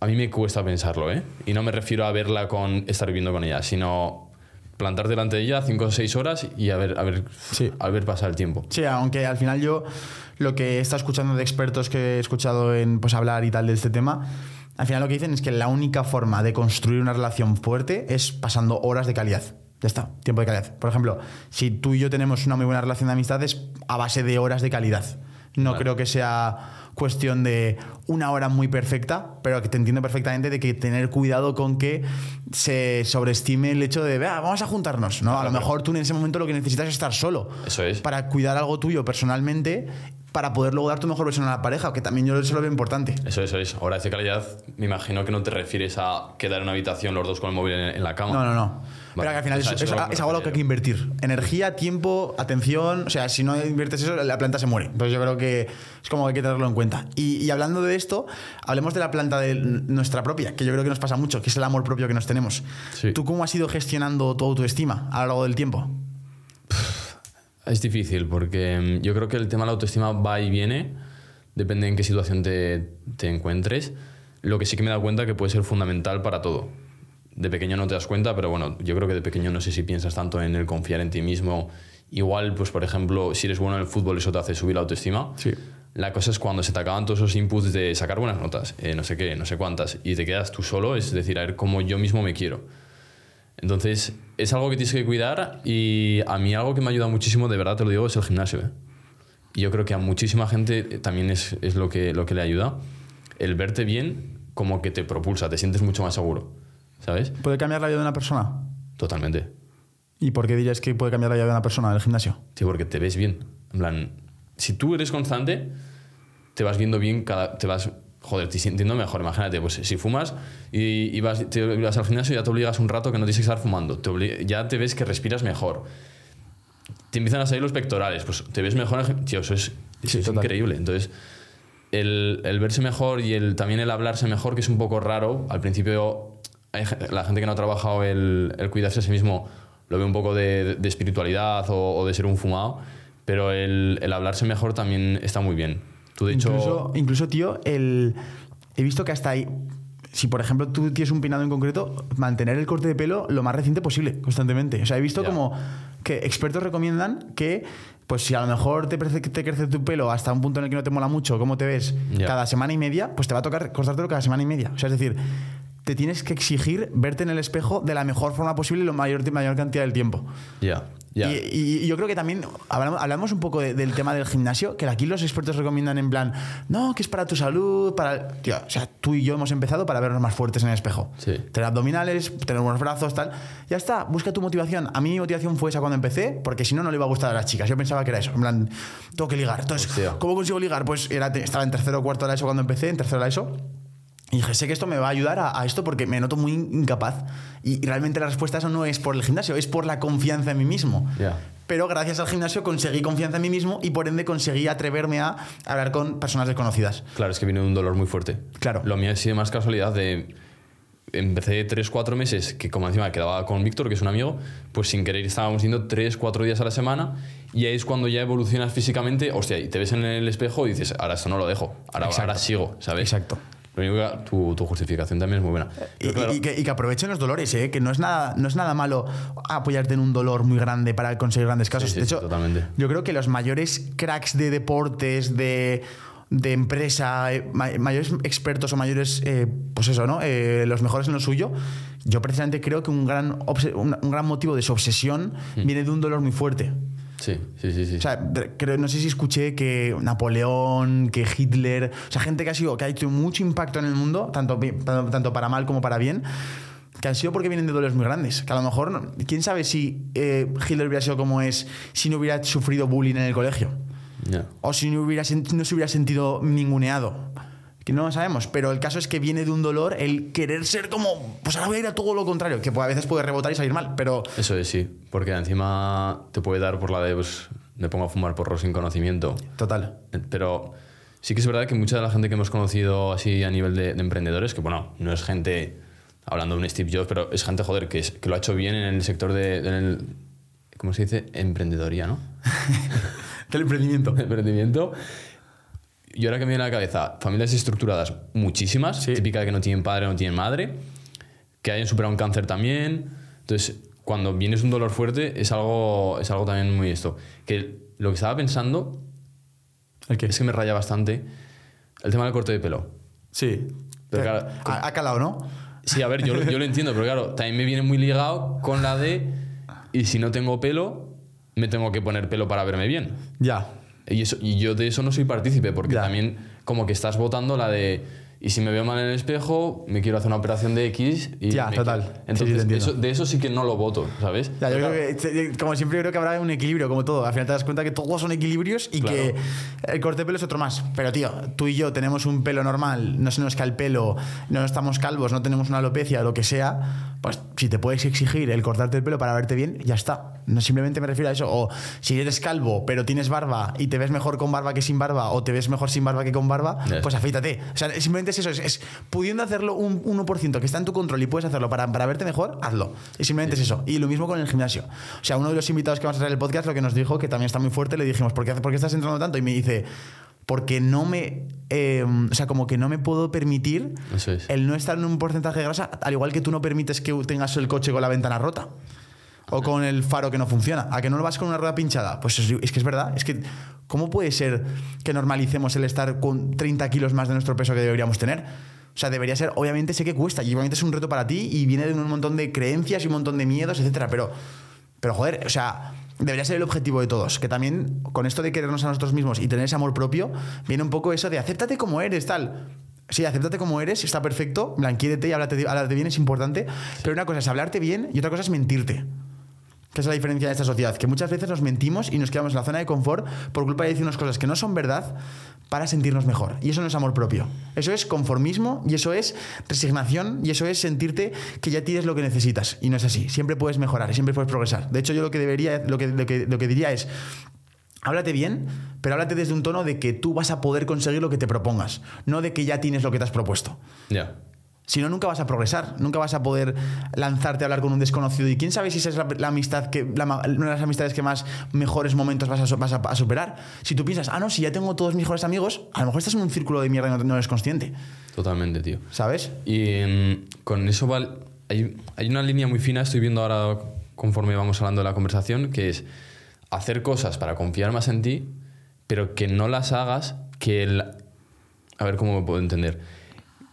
a mí me cuesta pensarlo, ¿eh? Y no me refiero a verla con estar viviendo con ella, sino plantar delante de ella cinco o seis horas y a ver, a ver, Sí. a ver pasar el tiempo. Sí, aunque al final yo lo que he estado escuchando de expertos que he escuchado en pues, hablar y tal de este tema, al final lo que dicen es que la única forma de construir una relación fuerte es pasando horas de calidad. Ya está, tiempo de calidad. Por ejemplo, si tú y yo tenemos una muy buena relación de amistad es a base de horas de calidad. No Vale. creo que sea cuestión de una hora muy perfecta, pero que te entiendo perfectamente de que tener cuidado con que se sobreestime el hecho de, "Vea, vamos a juntarnos. No, a lo mejor tú en ese momento lo que necesitas es estar solo Eso es. para cuidar algo tuyo personalmente para poder luego dar tu mejor versión a la pareja, que también yo eso lo veo importante. Eso, eso es. Horas de calidad, me imagino que no te refieres a quedar en una habitación los dos con el móvil en, en la cama. No, no, no. Pero que al final o sea, es, eso algo a lo que hay que invertir. Energía, tiempo, atención. O sea, si no inviertes eso, la planta se muere. Entonces yo creo que es como que hay que tenerlo en cuenta. Y, y hablando de esto, hablemos de la planta de nuestra propia, que yo creo que nos pasa mucho, que es el amor propio que nos tenemos. Sí. ¿Tú cómo has ido gestionando tu autoestima a lo largo del tiempo? Es difícil porque mm, yo creo que el tema de la autoestima va y viene, depende en qué situación te, te encuentres. Lo que sí que me he dado cuenta que puede ser fundamental para todo. De pequeño no te das cuenta, pero bueno, yo creo que de pequeño no sé si piensas tanto en el confiar en ti mismo. Igual, pues por ejemplo, si eres bueno en el fútbol, eso te hace subir la autoestima. Sí. La cosa es cuando se te acaban todos esos inputs de sacar buenas notas, eh, no sé qué, no sé cuántas, y te quedas tú solo, es decir, a ver cómo yo mismo me quiero. Entonces, es algo que tienes que cuidar y a mí algo que me ayuda muchísimo, de verdad te lo digo, es el gimnasio. ¿eh? Y yo creo que a muchísima gente eh, también es, es lo, que, lo que le ayuda. El verte bien como que te propulsa, te sientes mucho más seguro, ¿sabes? ¿Puede cambiar la vida de una persona? Totalmente. ¿Y por qué dirías que puede cambiar la vida de una persona el gimnasio? Sí, porque te ves bien. En plan, si tú eres constante, te vas viendo bien, cada, te vas, joder, te sintiendo mejor. Imagínate, pues si fumas y, y vas, te vas al gimnasio, ya te obligas un rato que no tienes que estar fumando. Te ya te ves que respiras mejor. Te empiezan a salir los pectorales, pues te ves mejor. Tío, eso es, eso Sí, es increíble. Entonces, el, el verse mejor y el, también el hablarse mejor, que es un poco raro. Al principio, hay la gente que no ha trabajado el, el cuidarse a sí mismo lo ve un poco de, de espiritualidad o, o de ser un fumado, pero el, el hablarse mejor también está muy bien. Tú, de hecho, Incluso, incluso, tío, el, he visto que hasta hay si por ejemplo tú tienes un peinado en concreto, mantener el corte de pelo lo más reciente posible, constantemente. O sea, he visto como que expertos recomiendan que, pues si a lo mejor te, te crece tu pelo hasta un punto en el que no te mola mucho cómo te ves cada semana y media, pues te va a tocar cortártelo cada semana y media. O sea, es decir, te tienes que exigir verte en el espejo de la mejor forma posible y la mayor, mayor cantidad del tiempo. Ya, ya. Y, y- y yo creo que también hablamos, hablamos un poco de- del tema del gimnasio, que aquí los expertos recomiendan en plan, no, que es para tu salud, para... Tío, o sea, tú y yo hemos empezado para vernos más fuertes en el espejo. Sí. Tener abdominales, tener buenos brazos, tal. Ya está, busca tu motivación. A mí mi motivación fue esa cuando empecé, porque si no, no le iba a gustar a las chicas. Yo pensaba que era eso, en plan, tengo que ligar. Entonces, Hostia. ¿cómo consigo ligar? Pues era, estaba en tercero o cuarto de la ESO cuando empecé, en tercero de la ESO. Y dije, sé que esto me va a ayudar a, a esto porque me noto muy incapaz. Y, y realmente la respuesta a eso no es por el gimnasio, es por la confianza en mí mismo. Ya. Pero gracias al gimnasio conseguí confianza en mí mismo y por ende conseguí atreverme a hablar con personas desconocidas. Claro, es que viene de un dolor muy fuerte. Claro. Lo mío ha sido más casualidad de... Empecé 3-4 meses, que como encima quedaba con Víctor, que es un amigo, pues sin querer estábamos yendo 3-4 días a la semana y ahí es cuando ya evolucionas físicamente, hostia, y te ves en el espejo y dices, ahora esto no lo dejo, ahora, ahora sigo, ¿sabes? Exacto. Lo único que tu, tu justificación también es muy buena. Y, claro, y que, y que aprovechen los dolores, ¿eh? que no es, nada, no es nada malo apoyarte en un dolor muy grande para conseguir grandes casos. Sí, sí, de hecho, totalmente. yo creo que los mayores cracks de deportes, de, de empresa, eh, ma- mayores expertos o mayores, eh, pues eso, ¿no? Eh, los mejores en lo suyo, yo precisamente creo que un gran, un, gran motivo de su obsesión Hmm. viene de un dolor muy fuerte. Sí, sí, sí. sí. O sea, creo, no sé si escuché que Napoleón, que Hitler, o sea, gente que ha sido, que ha hecho mucho impacto en el mundo, tanto, tanto, para mal como para bien, que han sido porque vienen de dolores muy grandes. Que a lo mejor, quién sabe si eh, Hitler hubiera sido como es si no hubiera sufrido bullying en el colegio. O si no, hubiera, no se hubiera sentido ninguneado. Que no lo sabemos, pero el caso es que viene de un dolor el querer ser como, pues ahora voy a ir a todo lo contrario, que a veces puede rebotar y salir mal, pero Eso es, sí. Porque encima te puede dar por la de, pues, me pongo a fumar porro sin conocimiento. total. Pero sí que es verdad que mucha de la gente que hemos conocido así a nivel de, de emprendedores, que bueno, no es gente hablando de un Steve Jobs, pero es gente, joder, que, es- que lo ha hecho bien en el sector de, en el, ¿cómo se dice? Emprendedoría, ¿no? Del emprendimiento. Emprendimiento. Y ahora que me viene a la cabeza, familias estructuradas, muchísimas, Sí. típica de que no tienen padre, no tienen madre, que hayan superado un cáncer también. Entonces, cuando vienes un dolor fuerte, es algo, es algo también muy esto. Que lo que estaba pensando ¿El qué? es que me raya bastante el tema del corte de pelo. Sí. Pero claro, ha, ha calado, ¿no? Sí, a ver, yo, yo lo entiendo, pero claro, también me viene muy ligado con la de, y si no tengo pelo, me tengo que poner pelo para verme bien. Ya. Y, eso, y yo de eso no soy partícipe, porque Ya. también como que estás votando la de, y si me veo mal en el espejo, me quiero hacer una operación de X. Y Ya, total. quiero- Sí, sí, Entonces, eso- de eso sí que no lo voto, ¿sabes? Ya, yo Pero creo que, como siempre, yo creo que habrá un equilibrio, como todo. Al final te das cuenta que todos son equilibrios y Claro. que el corte de pelo es otro más. Pero, tío, tú y yo tenemos un pelo normal, no se nos cae el pelo, no estamos calvos, no tenemos una alopecia, lo que sea. Pues si te puedes exigir el cortarte el pelo para verte bien, ya está. No simplemente me refiero a eso. O si eres calvo, pero tienes barba y te ves mejor con barba que sin barba, o te ves mejor sin barba que con barba, Ya. pues afeítate. O sea, simplemente es eso. Es, es pudiendo hacerlo un 1% que está en tu control y puedes hacerlo para, para verte mejor, hazlo. Y simplemente es eso. Y lo mismo con el gimnasio. O sea, uno de los invitados que vamos a traer el podcast lo que nos dijo, que también está muy fuerte, le dijimos, ¿por qué, por qué estás entrando tanto? Y me dice, porque no me. eh, o sea, como que no me puedo permitir es. el no estar en un porcentaje de grasa, al igual que tú no permites que tengas el coche con la ventana rota. O con el faro que no funciona. ¿A que no lo vas con una rueda pinchada? Pues es, es que es verdad. Es que, ¿cómo puede ser que normalicemos el estar con 30 kilos más de nuestro peso que deberíamos tener? O sea, debería ser, obviamente sé que cuesta y obviamente es un reto para ti y viene de un montón de creencias y un montón de miedos, etcétera, pero, pero joder, o sea, debería ser el objetivo de todos. Que también con esto de querernos a nosotros mismos y tener ese amor propio, viene un poco eso de acéptate como eres, tal. Sí, acéptate como eres, está perfecto, blanquídete y háblate, háblate bien, es importante. Pero una cosa es hablarte bien y otra cosa es mentirte. Que es la diferencia de esta sociedad, que muchas veces nos mentimos y nos quedamos en la zona de confort por culpa de decirnos cosas que no son verdad para sentirnos mejor. Y eso no es amor propio. Eso es conformismo y eso es resignación y eso es sentirte que ya tienes lo que necesitas. Y no es así. Siempre puedes mejorar y siempre puedes progresar. De hecho, yo lo que debería, lo que, lo que diría es. Háblate bien, pero háblate desde un tono de que tú vas a poder conseguir lo que te propongas, no de que ya tienes lo que te has propuesto. Ya. Si no, nunca vas a progresar, nunca vas a poder lanzarte a hablar con un desconocido. Y quién sabe si esa es la, la amistad que, la una de las amistades que más mejores momentos vas a, so- vas a- a superar. Si tú piensas, ah, no, si ya tengo todos mis mejores amigos, a lo mejor estás en un círculo de mierda y no, no eres consciente, Totalmente, tío. ¿sabes? Y mm, con eso va, hay, hay una línea muy fina, estoy viendo ahora conforme vamos hablando de la conversación, que es hacer cosas para confiar más en ti, pero que no las hagas que el... A ver cómo me puedo entender.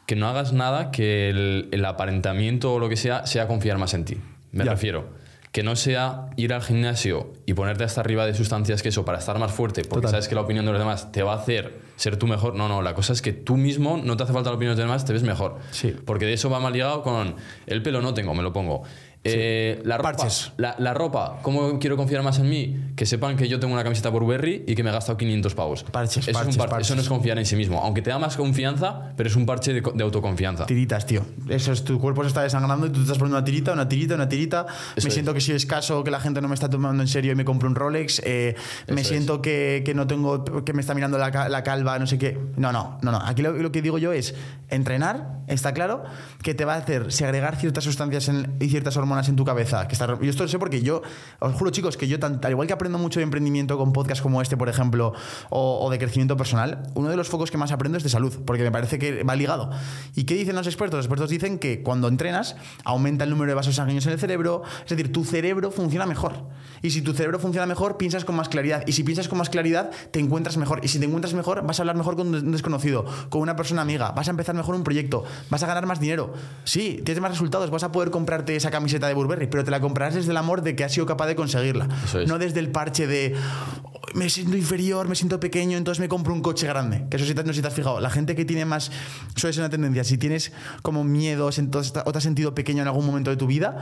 Que no hagas nada que el, el aparentamiento o lo que sea sea confiar más en ti. Me Ya. refiero. Que no sea ir al gimnasio y ponerte hasta arriba de sustancias que eso para estar más fuerte, porque Total. sabes que la opinión de los demás te va a hacer ser tú mejor. No, no, la cosa es que tú mismo no te hace falta la opinión de los demás, te ves mejor. Sí. Porque de eso va mal ligado con el pelo no tengo, me lo pongo. Eh, la, ropa, Parches. la, la ropa, ¿cómo quiero confiar más en mí? Que sepan que yo tengo una camiseta por Berry y que me he gastado 500 pavos. Parches, eso, es un parches, par- parches. eso no es confiar en sí mismo. Aunque te da más confianza, pero es un parche de, de autoconfianza. Tiritas, tío. Eso es, tu cuerpo se está desangrando y tú te estás poniendo una tirita, una tirita, una tirita. Eso me es. siento que soy escaso, que la gente no me está tomando en serio y me compro un Rolex. eh, me Eso siento que, que no tengo, que me está mirando la, la calva, no sé qué. No, no, no, no. Aquí lo, lo que digo yo es entrenar, está claro, que te va a hacer segregar ciertas sustancias en- y ciertas hormonas en tu cabeza. Que está, yo esto lo sé porque yo, os juro, chicos, que yo, tan- al igual que aprendo mucho de emprendimiento con podcasts como este, por ejemplo, o, o de crecimiento personal, uno de los focos que más aprendo es de salud, porque me parece que va ligado. ¿Y qué dicen los expertos? Los expertos dicen que cuando entrenas aumenta el número de vasos sanguíneos en el cerebro, es decir, tu cerebro funciona mejor. Y si tu cerebro funciona mejor, piensas con más claridad. Y si piensas con más claridad, te encuentras mejor. Y si te encuentras mejor, vas a hablar mejor con un desconocido, con una persona amiga, vas a empezar mejor un proyecto, vas a ganar más dinero. Sí, tienes más resultados, vas a poder comprarte esa camiseta de Burberry, pero te la comprarás desde el amor de que has sido capaz de conseguirla. Es. No desde el parche de "Oh, me siento inferior, me siento pequeño, entonces me compro un coche grande. Que eso sí no sé si te has fijado. La gente que tiene más. Suele ser una tendencia. Si tienes como miedos, entonces o te has sentido pequeño en algún momento de tu vida,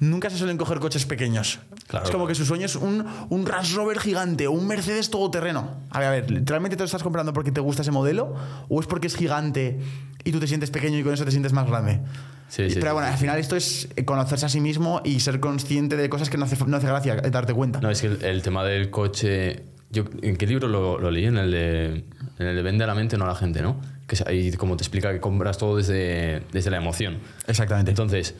nunca se suelen coger coches pequeños. Claro. Es como que su sueño es un, un Range Rover gigante o un Mercedes todoterreno. A ver, a ver, ¿literalmente te lo estás comprando porque te gusta ese modelo? ¿O es porque es gigante y tú te sientes pequeño y con eso te sientes más grande? Sí, sí, Pero sí, bueno, al final esto es conocerse a sí mismo y ser consciente de cosas que no hace, no hace gracia darte cuenta. No, es que el, el tema del coche. Yo, ¿En qué libro lo, lo leí? En el, de, en el de Vende a la mente, no a la gente, ¿no? Que ahí como te explica que compras todo desde, desde la emoción. Exactamente. Entonces,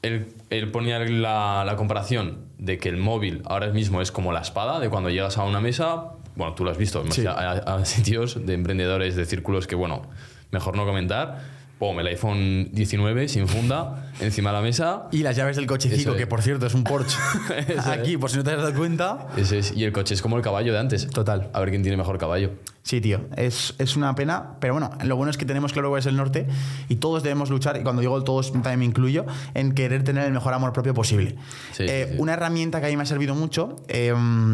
él, él ponía la, la comparación de que el móvil ahora mismo es como la espada, de cuando llegas a una mesa, bueno, tú lo has visto, Sí. a, a- a sitios de emprendedores, de círculos que, bueno, mejor no comentar. Pum, el iPhone 19 sin funda encima de la mesa. Y las llaves del cochecito, es. que por cierto es un Porsche. Aquí, es. por si no te has dado cuenta. Es- y el coche es como el caballo de antes. Total. A ver quién tiene mejor caballo. Sí, tío, es, es una pena, pero bueno, lo bueno es que tenemos claro cuál es el norte y todos debemos luchar, y cuando digo todos también me incluyo, en querer tener el mejor amor propio posible. Sí, Eh, sí, sí. Una herramienta que a mí me ha servido mucho eh,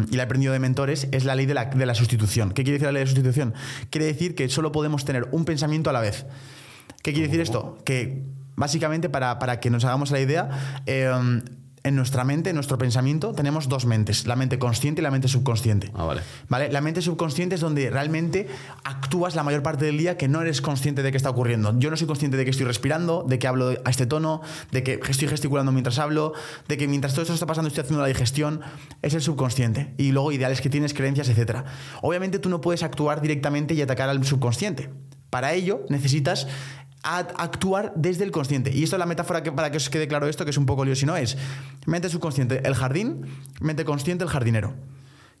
y la he aprendido de mentores es la ley de la, de la sustitución. ¿Qué quiere decir la ley de sustitución? Quiere decir que solo podemos tener un pensamiento a la vez. ¿Qué quiere decir esto? Que básicamente para, para que nos hagamos la idea, eh, en nuestra mente, en nuestro pensamiento, tenemos dos mentes, la mente consciente y la mente subconsciente. Ah, vale. ¿Vale? La mente subconsciente es donde realmente actúas la mayor parte del día que no eres consciente de qué está ocurriendo. Yo no soy consciente de que estoy respirando, de que hablo a este tono, de que estoy gesticulando mientras hablo, de que mientras todo esto está pasando estoy haciendo la digestión. Es el subconsciente. Y luego ideales que tienes, creencias, etc. Obviamente tú no puedes actuar directamente y atacar al subconsciente. Para ello necesitas a- actuar desde el consciente. Y esto es la metáfora que para que os quede claro esto, que es un poco lío, si no es mente subconsciente el jardín, mente consciente el jardinero.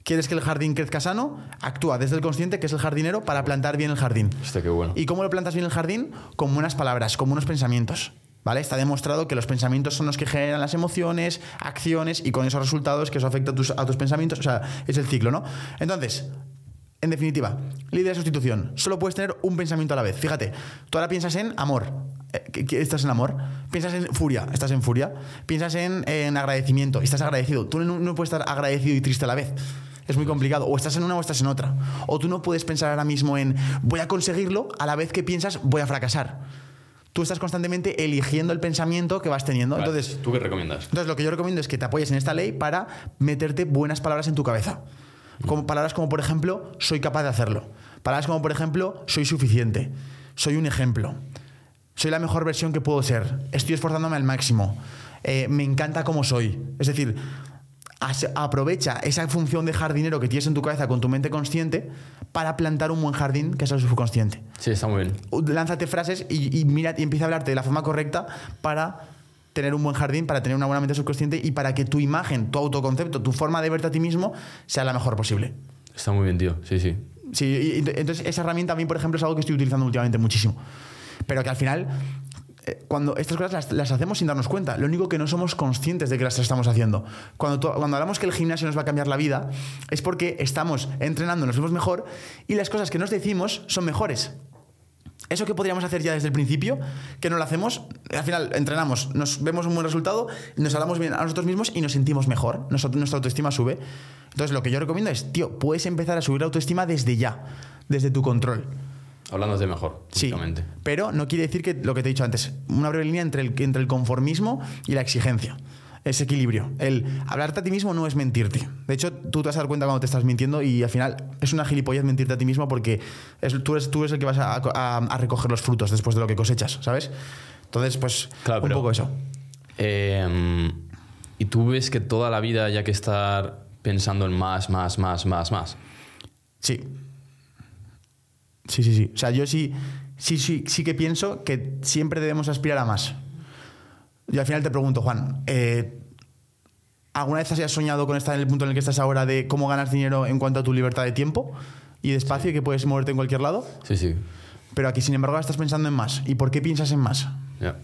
¿Quieres que el jardín crezca sano? Actúa desde el consciente, que es el jardinero, para plantar bien el jardín. Hostia, qué bueno. ¿Y cómo lo plantas bien el jardín? Con buenas palabras, con buenos pensamientos. ¿Vale? Está demostrado que los pensamientos son los que generan las emociones, acciones y con esos resultados que eso afecta a tus, a tus pensamientos. O sea, es el ciclo, ¿no? Entonces, en definitiva, ley de sustitución. Solo puedes tener un pensamiento a la vez. Fíjate, tú ahora piensas en amor. eh, estás en amor. Piensas en furia. Estás en furia. Piensas en, en agradecimiento. Estás agradecido. Tú no, no puedes estar agradecido y triste a la vez. Es muy complicado. O estás en una o estás en otra. O tú no puedes pensar ahora mismo en voy a conseguirlo a la vez que piensas voy a fracasar. Tú estás constantemente eligiendo el pensamiento que vas teniendo. Vale, Entonces, ¿tú qué recomiendas? entonces, lo que yo recomiendo es que te apoyes en esta ley para meterte buenas palabras en tu cabeza. Como palabras como, por ejemplo, soy capaz de hacerlo. Palabras como, por ejemplo, soy suficiente. Soy un ejemplo. Soy la mejor versión que puedo ser. Estoy esforzándome al máximo. Eh, me encanta como soy. Es decir, aprovecha esa función de jardinero que tienes en tu cabeza con tu mente consciente para plantar un buen jardín que es el subconsciente. Sí, está muy bien. Lánzate frases y, y mira y empieza a hablarte de la forma correcta para tener un buen jardín, para tener una buena mente subconsciente y para que tu imagen, tu autoconcepto, tu forma de verte a ti mismo sea la mejor posible. Está muy bien, tío. Sí, sí. Sí, y- entonces esa herramienta a mí, por ejemplo, es algo que estoy utilizando últimamente muchísimo. Pero que al final, eh, cuando estas cosas las, las hacemos sin darnos cuenta, lo único que no somos conscientes de que las estamos haciendo. Cuando, cuando hablamos que el gimnasio nos va a cambiar la vida, es porque estamos entrenando, nos vemos mejor y las cosas que nos decimos son mejores. Eso que podríamos hacer ya desde el principio, que no lo hacemos, al final entrenamos, nos vemos un buen resultado, nos hablamos bien a nosotros mismos y nos sentimos mejor, nuestra, nuestra autoestima sube. Entonces lo que yo recomiendo es, tío, puedes empezar a subir la autoestima desde ya, desde tu control. Hablándote mejor, Sí, pero no quiere decir que lo que te he dicho antes, una breve línea entre el, entre el conformismo y la exigencia. Ese equilibrio. El hablarte a ti mismo no es mentirte. De hecho, tú te vas a dar cuenta cuando te estás mintiendo y al final es una gilipollez mentirte a ti mismo porque es- tú, eres, tú eres el que vas a, a- a recoger los frutos después de lo que cosechas, ¿sabes? Entonces, pues, Claro, un pero- poco eso. Eh, y tú ves que toda la vida hay que estar pensando en más, más, más, más, más. Sí. Sí, sí, sí. O sea, yo sí, sí, sí, sí que pienso que siempre debemos aspirar a más. Y al final te pregunto, Juan, eh, ¿alguna vez has soñado con estar en el punto en el que estás ahora de cómo ganas dinero en cuanto a tu libertad de tiempo y de espacio y que puedes moverte en cualquier lado? Sí, sí. Pero aquí, sin embargo, estás pensando en más. ¿Y por qué piensas en más? Ya.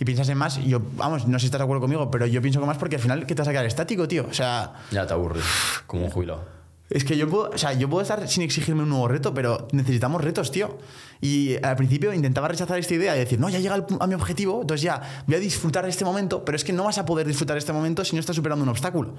Y piensas en más, y yo, vamos, no sé si estás de acuerdo conmigo, pero yo pienso que más porque al final, ¿qué te vas a quedar estático, tío? O sea, Ya te aburres, como un jubilado. Es que yo puedo, o sea, yo puedo estar sin exigirme un nuevo reto, pero necesitamos retos, tío. Y al principio intentaba rechazar esta idea y decir, no, ya llega a mi objetivo, entonces ya voy a disfrutar de este momento, pero es que no vas a poder disfrutar de este momento si no estás superando un obstáculo.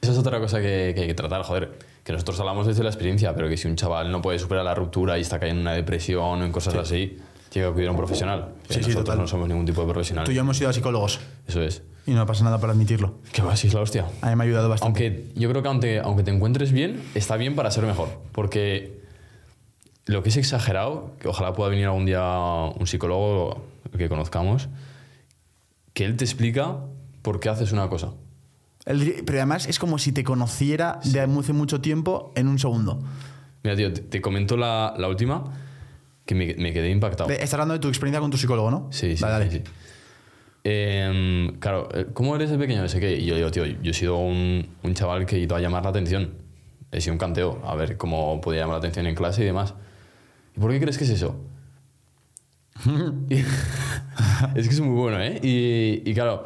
Esa es otra cosa que, que hay que tratar, joder. Que nosotros hablamos desde la experiencia, pero que si un chaval no puede superar la ruptura y está cayendo en una depresión o en cosas así, tiene que acudir a un profesional. Sí, sí, nosotros total. no somos ningún tipo de profesional. Tú y yo hemos ido a psicólogos Eso es. y no pasa nada por admitirlo. Que va, sí es la hostia. A mí me ha ayudado bastante. Aunque yo creo que aunque, aunque te encuentres bien, está bien para ser mejor. Porque lo que es exagerado, que ojalá pueda venir algún día un psicólogo que conozcamos, que él te explica por qué haces una cosa. El- pero además es como si te conociera de hace mucho tiempo en un segundo. Mira, tío, te, te comento la, la última que me, me quedé impactado. Estás hablando de tu experiencia con tu psicólogo, ¿no? Sí, sí, Vale, dale. sí, sí. Em, claro, eh, ¿cómo eres de pequeño? No sé qué. Y yo digo, tío, yo he sido un, un chaval que iba a llamar la atención. He sido un canteo, a ver cómo podía llamar la atención en clase y demás. ¿Y por qué crees que es eso? Es que es muy bueno, ¿eh? Y, y claro,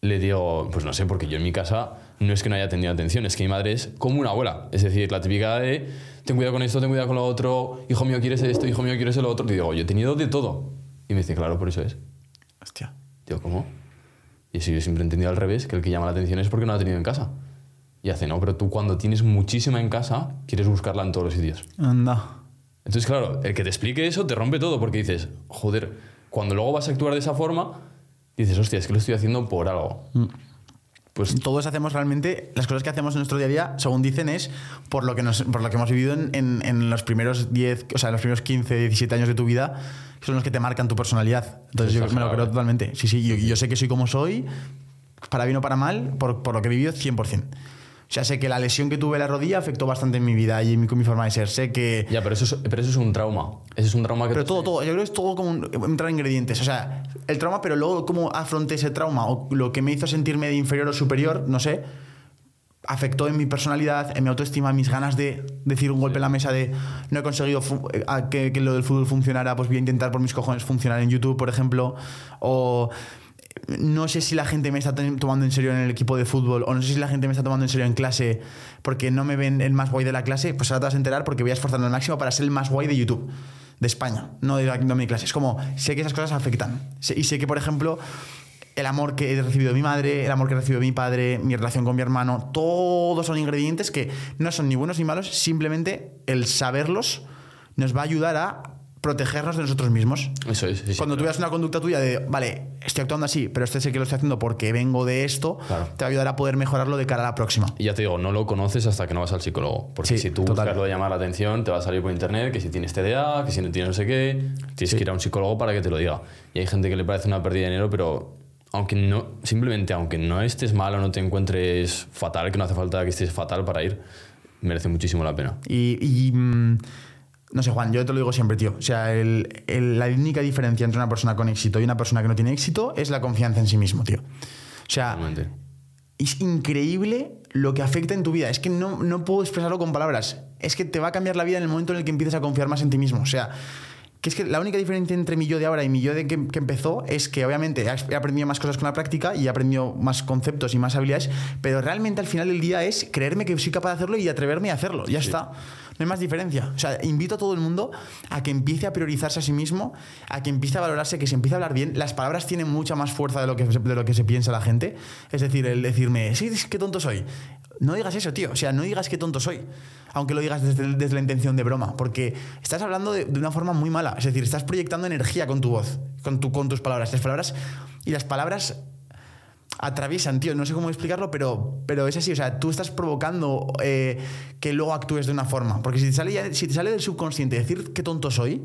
le digo, pues no sé, porque yo en mi casa no es que no haya tenido atención, es que mi madre es como una abuela. Es decir, la típica de, ten cuidado con esto, ten cuidado con lo otro, hijo mío, quieres esto, hijo mío, quieres lo otro. Y digo, yo he tenido de todo. Y me dice, claro, por eso es. Hostia. Digo, ¿cómo? Y eso yo siempre he entendido al revés, que el que llama la atención es porque no la ha tenido en casa. Y hace, no, pero tú cuando tienes muchísima en casa, quieres buscarla en todos los sitios. Anda. Entonces, claro, el que te explique eso te rompe todo porque dices, joder, cuando luego vas a actuar de esa forma, dices, hostia, es que lo estoy haciendo por algo. Pues Todos hacemos realmente, las cosas que hacemos en nuestro día a día, según dicen, es por lo que, nos, por lo que hemos vivido en, en- en los primeros 10, o sea, en los primeros 15, 17 años de tu vida, que son los que te marcan tu personalidad. Entonces yo me lo creo totalmente. Sí, sí, yo, yo sé que soy como soy, para bien o para mal, por, por lo que he vivido 100%. O sea, sé que la lesión que tuve en la rodilla afectó bastante en mi vida y en mi, con mi forma de ser. Sé que... ya, pero eso, es, pero eso es un trauma. Ese es un trauma que... Pero todo, todo. Yo creo que es todo como un- entrar en ingredientes. O sea, el trauma, pero luego cómo afronté ese trauma o lo que me hizo sentirme de inferior o superior, no sé, afectó en mi personalidad, en mi autoestima, en mis ganas de decir un golpe en la mesa de no he conseguido eh, que, que lo del fútbol funcionara, pues voy a intentar por mis cojones funcionar en YouTube, por ejemplo. O no sé si la gente me está tomando en serio en el equipo de fútbol o no sé si la gente me está tomando en serio en clase porque no me ven el más guay de la clase, pues ahora te vas a enterar porque voy a esforzarme al máximo para ser el más guay de YouTube, de España, no de, la- de mi clase. Es como, sé que esas cosas afectan. Y sé que, por ejemplo, el amor que he recibido de mi madre, el amor que he recibido de mi padre, mi relación con mi hermano, todos son ingredientes que no son ni buenos ni malos, simplemente el saberlos nos va a ayudar a protegernos de nosotros mismos. Eso es. sí, sí. Cuando tú veas una conducta tuya de, vale, estoy actuando así, pero este sé que lo estoy haciendo porque vengo de esto, Claro. te va a ayudar a poder mejorarlo de cara a la próxima. Y ya te digo, no lo conoces hasta que no vas al psicólogo. Porque Sí, si tú total. buscas lo de llamar la atención, te va a salir por internet que si tienes TDA, que si no tienes no sé qué, tienes que ir a un psicólogo para que te lo diga. Y hay gente que le parece una pérdida de dinero, pero aunque no, simplemente aunque no estés mal o no te encuentres fatal, que no hace falta que estés fatal para ir, merece muchísimo la pena. Y, y, mm, no sé, Juan, yo te lo digo siempre, tío. O sea, el- el- la única diferencia entre una persona con éxito y una persona que no tiene éxito es la confianza en sí mismo, tío. O sea, es increíble lo que afecta en tu vida. Es que no, no puedo expresarlo con palabras. Es que te va a cambiar la vida en el momento en el que empieces a confiar más en ti mismo. O sea, que es que la única diferencia entre mi yo de ahora y mi yo de que, que empezó es que obviamente he he aprendido más cosas con la práctica y he aprendido más conceptos y más habilidades, pero realmente al final del día es creerme que soy capaz de hacerlo y atreverme a hacerlo. Ya está. No hay más diferencia. O sea, invito a todo el mundo a que empiece a priorizarse a sí mismo, a que empiece a valorarse, que se empiece a hablar bien. Las palabras tienen mucha más fuerza de lo que, de lo que se piensa la gente. Es decir, el decirme, sí, qué tonto soy. No digas eso, tío. O sea, no digas qué tonto soy. Aunque lo digas desde, desde la intención de broma. Porque estás hablando de, de una forma muy mala. Es decir, estás proyectando energía con tu voz, con, tu, con tus palabras. Las palabras. Y las palabras atraviesan, tío. No sé cómo explicarlo, pero, pero es así. O sea, tú estás provocando eh, que luego actúes de una forma. Porque si te, sale ya- si te sale del subconsciente decir qué tonto soy,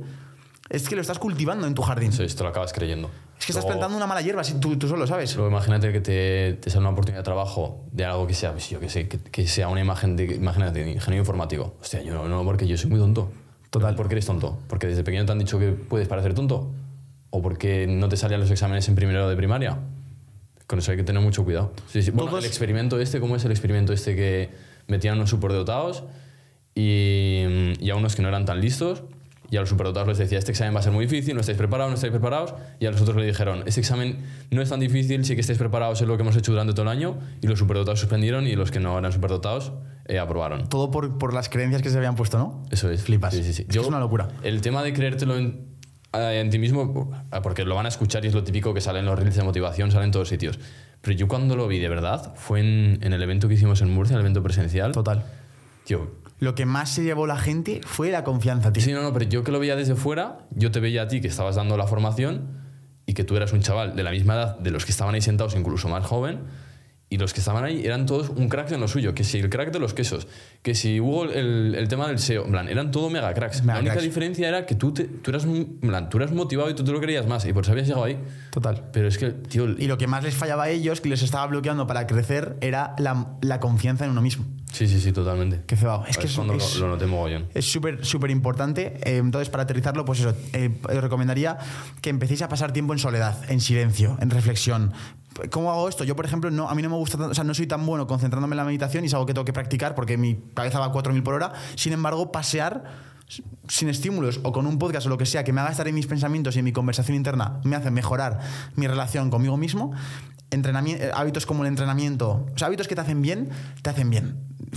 es que lo estás cultivando en tu jardín. Eso, esto lo acabas creyendo. Es que estás Luego- plantando una mala hierba si tú, tú solo, ¿sabes? Luego imagínate que te, te sale una oportunidad de trabajo de algo que sea, pues yo que sé, que, que sea una imagen de, imagínate, de ingeniero informático. Hostia, yo no, no, porque yo soy muy tonto. Total. ¿Por qué eres tonto? ¿Porque desde pequeño te han dicho que puedes parecer tonto? ¿O porque no te salían los exámenes en primero de primaria? Con eso hay que tener mucho cuidado. Sí, sí. Bueno, el experimento este, ¿cómo es el experimento este que metían unos superdotados y, y a unos que no eran tan listos? Y a los superdotados les decía, este examen va a ser muy difícil, no estáis preparados, no estáis preparados. Y a los otros le dijeron, este examen no es tan difícil, sí que estáis preparados, es lo que hemos hecho durante todo el año. Y los superdotados suspendieron y los que no eran superdotados eh, aprobaron. Todo por, por las creencias que se habían puesto, ¿no? Eso es. Flipas. Sí, sí, sí. Es que es una locura. El tema de creértelo en, en ti mismo, ah, porque lo van a escuchar y es lo típico que sale en los reels de motivación, sale en todos sitios. Pero yo cuando lo vi de verdad fue en, en el evento que hicimos en Murcia, el evento presencial. Total. Tío, Lo que más se llevó la gente fue la confianza, tío. sí, no, no, pero yo que lo veía desde fuera, yo te veía a ti que estabas dando la formación y que tú eras un chaval de la misma edad de los que estaban ahí sentados, incluso más joven, y los que estaban ahí eran todos un crack en lo suyo, que si el crack de los quesos, que si hubo el, el tema del SEO, en plan, eran todo mega cracks. Mega la única cracks. diferencia era que tú, te- tú, eras, un- en plan, tú eras motivado y tú te lo creías más, y por eso habías llegado ahí. Total. Pero es que, tío, Y lo que más les fallaba a ellos, que les estaba bloqueando para crecer, era la, la confianza en uno mismo. Sí, sí, sí, totalmente. Qué cebado. Es que es, cuando es- lo, lo noté mogollón. es súper, súper importante. Eh, entonces, para aterrizarlo, pues eso, eh, os recomendaría que empecéis a pasar tiempo en soledad, en silencio, en reflexión. ¿Cómo hago esto? Yo, por ejemplo, no, a mí no me gusta tanto, o sea, no soy tan bueno concentrándome en la meditación y es algo que tengo que practicar porque mi cabeza va a 4.000 por hora. Sin embargo, pasear sin estímulos o con un podcast o lo que sea que me haga estar en mis pensamientos y en mi conversación interna me hace mejorar mi relación conmigo mismo. Entrenami- eh, hábitos como el entrenamiento, o sea, hábitos que te hacen bien, te hacen bien.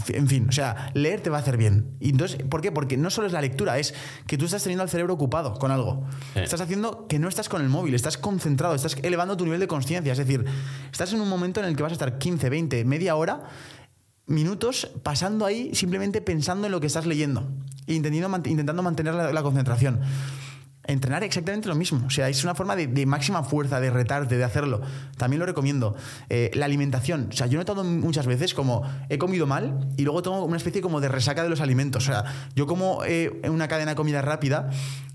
En fin, o sea, leer te va a hacer bien. Y entonces, ¿por qué? Porque no solo es la lectura, es que tú estás teniendo el cerebro ocupado con algo. Sí. Estás haciendo que no estás con el móvil, estás concentrado, estás elevando tu nivel de conciencia. Es decir, estás en un momento en el que vas a estar 15, 20, media hora, minutos pasando ahí simplemente pensando en lo que estás leyendo e intentando, intentando mantener la, la concentración. Entrenar exactamente lo mismo. O sea, es una forma de, máxima fuerza, de retarte, de hacerlo. También lo recomiendo. Eh, la alimentación. O sea, yo he notado muchas veces como he comido mal y luego tengo una especie como de resaca de los alimentos. O sea, yo como eh, una cadena de comida rápida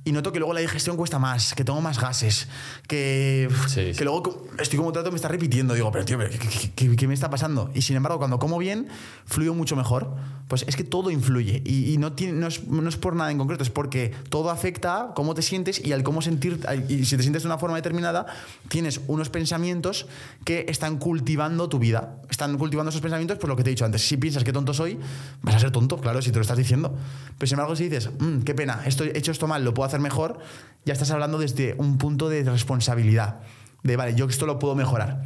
y noto que luego la digestión cuesta más, que tengo más gases, que, Sí, que sí. luego co- estoy como trato me está repitiendo. Digo, pero tío, ¿qué, qué- qué- qué me está pasando? Y sin embargo, cuando como bien, fluyo mucho mejor. Pues es que todo influye. Y, y no, tiene, no, es, no es por nada en concreto, es porque todo afecta a cómo te sientes y al cómo sentir. Y si te sientes de una forma determinada, tienes unos pensamientos que están cultivando tu vida. Están cultivando esos pensamientos por lo que te he dicho antes. Si piensas que tonto soy, vas a ser tonto, claro, si te lo estás diciendo. Pero sin embargo, si dices, "Mm, qué pena, esto, he hecho esto mal, lo puedo hacer mejor, ya estás hablando desde un punto de responsabilidad. De, vale, yo esto lo puedo mejorar.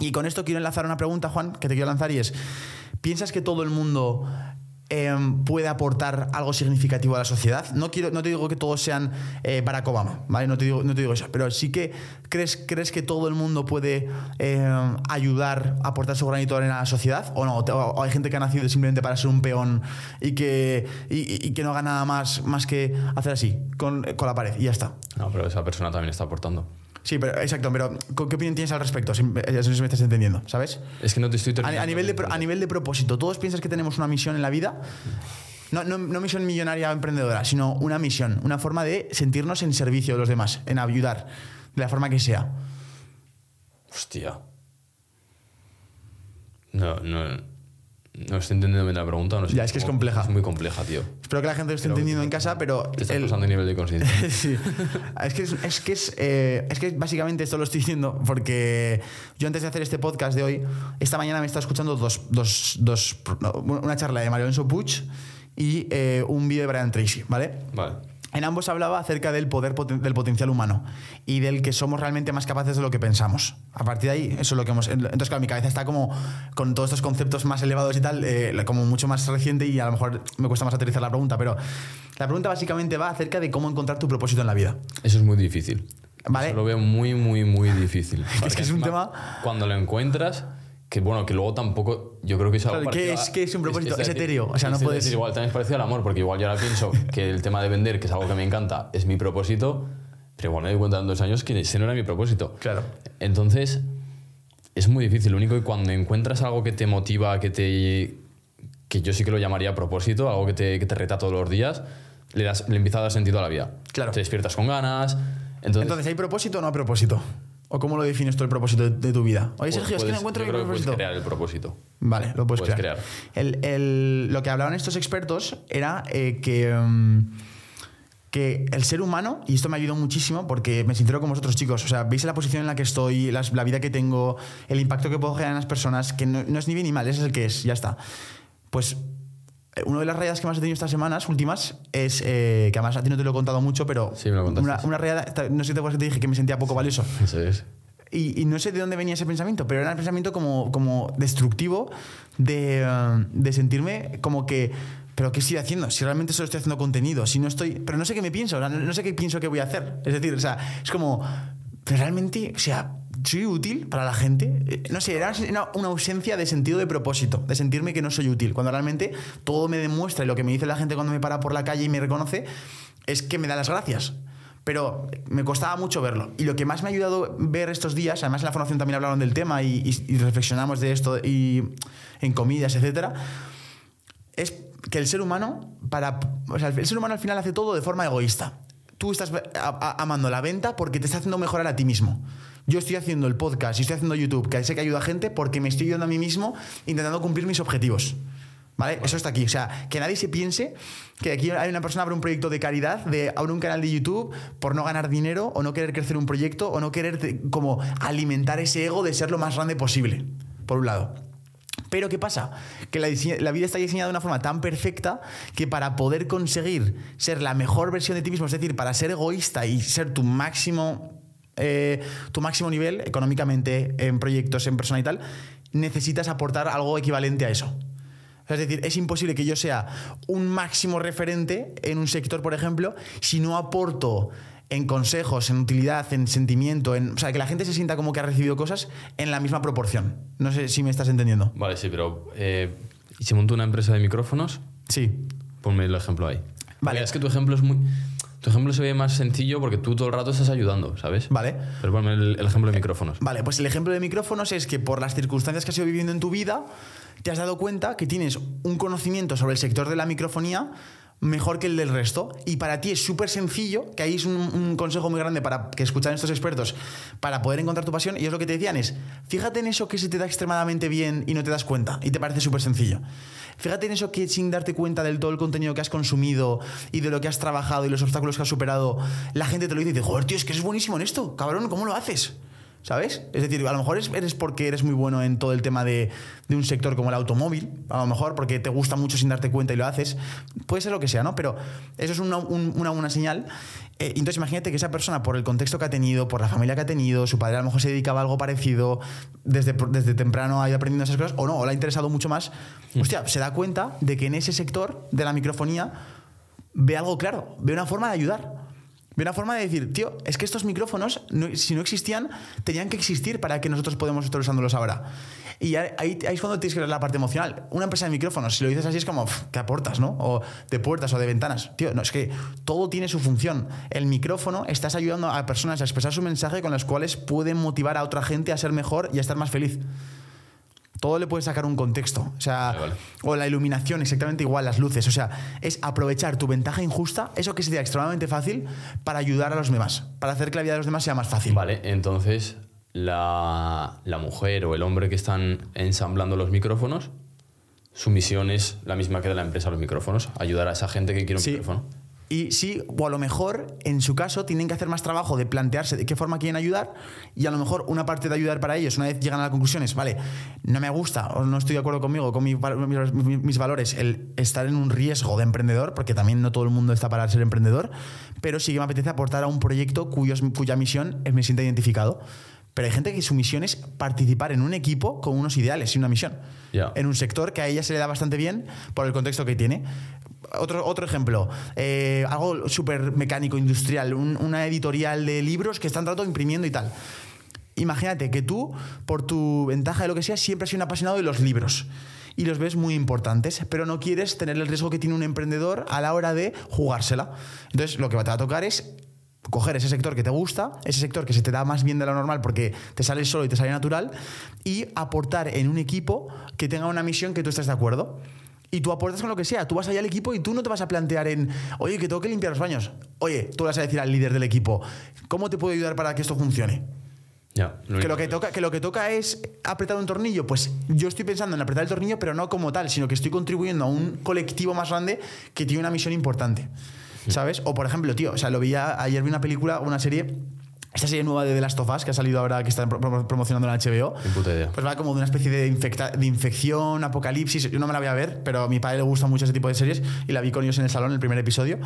Y con esto quiero enlazar una pregunta, Juan, que te quiero lanzar y es, ¿piensas que todo el mundo em, puede aportar algo significativo a la sociedad? No, quiero, no te digo que todos sean eh, Barack Obama, ¿vale? No te, digo, no te digo eso, pero sí que crees, crees que todo el mundo puede em, ayudar, aportar su granito de arena a la sociedad o no, o, hay gente que ha nacido simplemente para ser un peón y que, y que no haga nada más, más que hacer así, con, con la pared y ya está. No, pero esa persona también está aportando. Sí, pero exacto, pero ¿con ¿qué opinión tienes al respecto? Si, eh, si me estás entendiendo, ¿sabes? Es que no te estoy A, terminando. a nivel de, a nivel de propósito, ¿todos piensas que tenemos una misión en la vida? No, no, no misión millonaria o emprendedora, sino una misión, una forma de sentirnos en servicio de los demás, en ayudar, de la forma que sea. Hostia. No, no. No estoy entendiendo bien la pregunta. No sé Ya, es que es compleja. Es muy compleja, tío. Espero que la gente lo esté entendiendo en casa, pero. Te estás el- pasando el nivel de conciencia. sí. Es que es, es que es, eh, es que básicamente esto lo estoy diciendo porque yo antes de hacer este podcast de hoy, esta mañana me estaba escuchando dos, dos, dos- una charla de Mario Puig y eh, un vídeo de Brian Tracy, ¿vale? Vale. En ambos hablaba acerca del poder poten- del potencial humano y del que somos realmente más capaces de lo que pensamos. A partir de ahí, eso es lo que hemos. Entonces, claro, mi cabeza está como con todos estos conceptos más elevados y tal, eh, como mucho más reciente y a lo mejor me cuesta más aterrizar la pregunta, pero la pregunta básicamente va acerca de cómo encontrar tu propósito en la vida. Eso es muy difícil. Vale. Eso lo veo muy, muy, muy difícil. que Porque es un tema- Cuando lo encuentras, que bueno, que luego tampoco. Yo creo que es algo. Claro, ¿qué parecido es- a- es un propósito? Es etéreo, o sea, no es puedes- decir, igual también es parecido al amor, porque igual yo ahora pienso que el tema de vender, que es algo que me encanta, es mi propósito, pero igual me doy cuenta en dos años que ese no era mi propósito. Claro. Entonces, es muy difícil. Lo único que cuando encuentras algo que te motiva, que te. que yo sí que lo llamaría propósito, algo que te, que te reta todos los días, le, das, le empieza a dar sentido a la vida. Claro. Te despiertas con ganas. Entonces, Entonces, ¿hay propósito o no hay propósito? ¿O cómo lo defines tú el propósito de, de tu vida? Oye, pu- Sergio, es que no encuentro yo mi creo que puedes propósito. crear el propósito. Vale, lo puedes, Puedes crear. crear. El- el- lo que hablaban estos expertos era eh, que, mm, que el ser humano, y esto me ayudó muchísimo porque me sincero con vosotros chicos, o sea, veis la posición en la que estoy, las- la vida que tengo, el impacto que puedo generar en las personas, que no, no es ni bien ni mal, ese es el que es, ya está. Pues una de las rayadas que más he tenido estas semanas últimas es, eh, que además a ti no te lo he contado mucho, pero Sí, me lo contaste. una, una rayada, no sé si te acuerdas que te dije que me sentía poco valioso. Eso es. Y, y no sé de dónde venía ese pensamiento, pero era un pensamiento como, como destructivo de, eh, de sentirme como que, ¿pero qué estoy haciendo? Si realmente solo estoy haciendo contenido, si no estoy, pero no sé qué me pienso, no sé qué pienso que voy a hacer. Es decir, o sea, es como, pero realmente, o sea, ¿soy útil para la gente? Eh, No sé, era una, ausencia de sentido de propósito, de sentirme que no soy útil, cuando realmente todo me demuestra y lo que me dice la gente cuando me para por la calle y me reconoce es que me da las gracias pero me costaba mucho verlo. Y lo que más me ha ayudado ver estos días, además en la formación también hablaron del tema y, y- y reflexionamos de esto y en comidas, etcétera, es que el ser humano, para, o sea, el ser humano al final hace todo de forma egoísta. Tú estás amando la venta porque te está haciendo mejorar a ti mismo. Yo estoy haciendo el podcast y estoy haciendo YouTube, que sé que ayuda a gente, porque me estoy ayudando a mí mismo intentando cumplir mis objetivos. ¿Vale? Eso está aquí. O sea, que nadie se piense que aquí hay una persona abre un proyecto de caridad, de abre un canal de YouTube por no ganar dinero o no querer crecer un proyecto o no querer te- como alimentar ese ego de ser lo más grande posible, por un lado. Pero ¿qué pasa? Que la, la vida está diseñada de una forma tan perfecta que para poder conseguir ser la mejor versión de ti mismo, es decir, para ser egoísta y ser tu máximo, eh, tu máximo nivel económicamente, en proyectos, en persona y tal, necesitas aportar algo equivalente a eso. Es decir, es imposible que yo sea un máximo referente en un sector, por ejemplo, si no aporto en consejos, en utilidad, en sentimiento, en, o sea, que la gente se sienta como que ha recibido cosas en la misma proporción. No sé si me estás entendiendo. Vale, sí, pero. Eh, ¿Y si monto una empresa de micrófonos? Sí. Ponme el ejemplo ahí. Vale. Porque Es que tu ejemplo es muy. Tu ejemplo se ve más sencillo porque tú todo el rato estás ayudando, ¿sabes? Vale. Pero ponme el, el ejemplo de micrófonos. Vale, pues el ejemplo de micrófonos es que por las circunstancias que has ido viviendo en tu vida, te has dado cuenta que tienes un conocimiento sobre el sector de la microfonía mejor que el del resto. Y para ti es súper sencillo, que ahí es un, consejo muy grande para que escuchan estos expertos, para poder encontrar tu pasión. Y es lo que te decían, es, fíjate en eso que se te da extremadamente bien y no te das cuenta, y te parece súper sencillo. Fíjate en eso que sin darte cuenta del todo el contenido que has consumido y de lo que has trabajado y los obstáculos que has superado, la gente te lo dice y dice, joder, tío, es que eres buenísimo en esto, cabrón, ¿cómo lo haces? ¿Sabes? Es decir, a lo mejor es- eres porque eres muy bueno en todo el tema de, de un sector como el automóvil, a lo mejor porque te gusta mucho sin darte cuenta y lo haces. Puede ser lo que sea, ¿no? Pero eso es una, un- una buena señal. Eh, entonces imagínate que esa persona, por el contexto que ha tenido, por la familia que ha tenido, su padre a lo mejor se dedicaba a algo parecido, desde, desde temprano ha ido aprendiendo esas cosas, o no, o le ha interesado mucho más, hostia, se da cuenta de que en ese sector de la microfonía ve algo claro, ve una forma de ayudar. Ve una forma de decir, tío, es que estos micrófonos, no- si no existían, tenían que existir para que nosotros podamos estar usándolos ahora. Y ahí, ahí es cuando tienes que ver la parte emocional. Una empresa de micrófonos, si lo dices así, es como, "Pf, ¿qué aportas, no? O de puertas o de ventanas. Tío, no, es que todo tiene su función. El micrófono, estás ayudando a personas a expresar su mensaje con los cuales pueden motivar a otra gente a ser mejor y a estar más feliz. Todo le puedes sacar un contexto. O sea, Vale, vale. o la iluminación, exactamente igual, las luces. O sea, es aprovechar tu ventaja injusta, eso que sería extremadamente fácil, para ayudar a los demás, para hacer que la vida de los demás sea más fácil. Vale, entonces la, la mujer o el hombre que están ensamblando los micrófonos, su misión es la misma que de la empresa los micrófonos, ayudar a esa gente que quiere un Sí. micrófono. Y sí, o a lo mejor, en su caso, tienen que hacer más trabajo de plantearse de qué forma quieren ayudar y a lo mejor una parte de ayudar para ellos, una vez llegan a la conclusión es, vale, no me gusta o no estoy de acuerdo conmigo, con mi mis, valores, el estar en un riesgo de emprendedor, porque también no todo el mundo está para ser emprendedor, pero sí que me apetece aportar a un proyecto cuyos, cuya misión me sienta identificado. Pero hay gente que su misión es participar en un equipo con unos ideales y una misión. En un sector que a ella se le da bastante bien por el contexto que tiene. Otro, otro ejemplo, eh, algo súper mecánico, industrial, un- una editorial de libros que están todo imprimiendo y tal. Imagínate que tú, por tu ventaja de lo que sea, siempre has sido un apasionado de los libros y los ves muy importantes, pero no quieres tener el riesgo que tiene un emprendedor a la hora de jugársela. Entonces, lo que te va a tocar es coger ese sector que te gusta, ese sector que se te da más bien de lo normal porque te sale solo y te sale natural, y aportar en un equipo que tenga una misión que tú estés de acuerdo. Y tú aportas con lo que sea. Tú vas allá al equipo y tú no te vas a plantear en, oye, que tengo que limpiar los baños. Oye, tú vas a decir al líder del equipo, ¿cómo te puedo ayudar para que esto funcione? Ya, Que lo que, toca, que lo que toca es apretar un tornillo. Pues yo estoy pensando en apretar el tornillo, pero no como tal, sino que estoy contribuyendo a un colectivo más grande que tiene una misión importante. ¿Sabes? O por ejemplo, tío, o sea, lo vi ayer vi una película, una serie, esta serie nueva de The Last of Us que ha salido ahora, que están pro- pro- promocionando en HBO. Puta idea. Pues va como de una especie de, infecta- de infección, apocalipsis. Yo no me la voy a ver, pero a mi padre le gusta mucho ese tipo de series y la vi con ellos en el salón el primer episodio.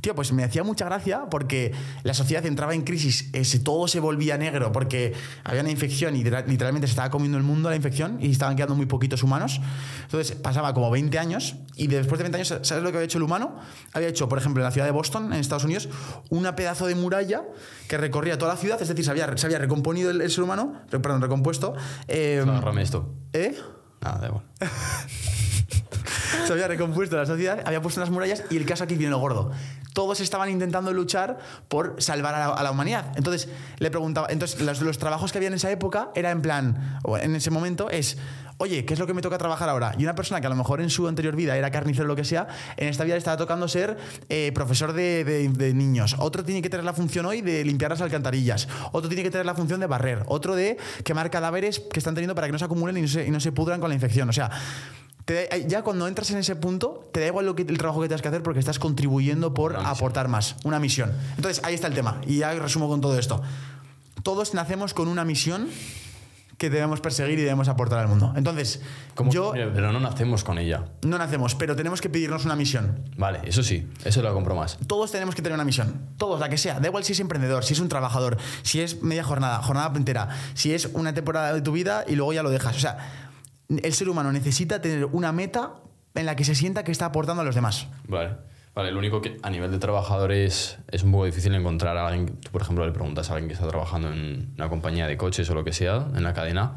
Tío, pues me hacía mucha gracia porque la sociedad entraba en crisis, ese- todo se volvía negro porque había una infección y literal- literalmente se estaba comiendo el mundo la infección y estaban quedando muy poquitos humanos. Entonces pasaba como 20 años y después de 20 años, ¿sabes lo que había hecho el humano? Había hecho, por ejemplo, en la ciudad de Boston, en Estados Unidos, una pedazo de muralla que recorría toda la ciudad, es decir, se había, se había recomponido el, el ser humano, perdón, recompuesto. eh, esto. ¿Eh? Nada, da igual. Se había recompuesto la sociedad, había puesto unas murallas y el caso aquí viene lo gordo. Todos estaban intentando luchar por salvar a la, humanidad. Entonces le preguntaba, entonces los, trabajos que había en esa época era en plan, o en ese momento es, oye, ¿qué es lo que me toca trabajar ahora? Y una persona que a lo mejor en su anterior vida era carnicero o lo que sea, en esta vida le estaba tocando ser eh, profesor de niños. Otro tiene que tener la función hoy de limpiar las alcantarillas. Otro tiene que tener la función de barrer. Otro de quemar cadáveres que están teniendo para que no se acumulen y no se, y no se pudran con la infección. O sea, te da- ya cuando entras en ese punto, te da igual lo que, el trabajo que tengas que hacer porque estás contribuyendo por aportar más, una misión. Entonces, ahí está el tema. Y ya resumo con todo esto. Todos nacemos con una misión que debemos perseguir y debemos aportar al mundo. Entonces, Como- yo Pero no nacemos con ella. no nacemos, pero tenemos que pedirnos una misión. Vale, eso sí, eso lo compro más. Todos tenemos que tener una misión. Todos, la que sea. Da igual si es emprendedor, si es un trabajador, si es media jornada, jornada entera, si es una temporada de tu vida y luego ya lo dejas. O sea, el ser humano necesita tener una meta en la que se sienta que está aportando a los demás. Vale. Vale, lo único que a nivel de trabajadores es un poco difícil encontrar a alguien. Tú, por ejemplo, le preguntas a alguien que está trabajando en una compañía de coches o lo que sea, en la cadena.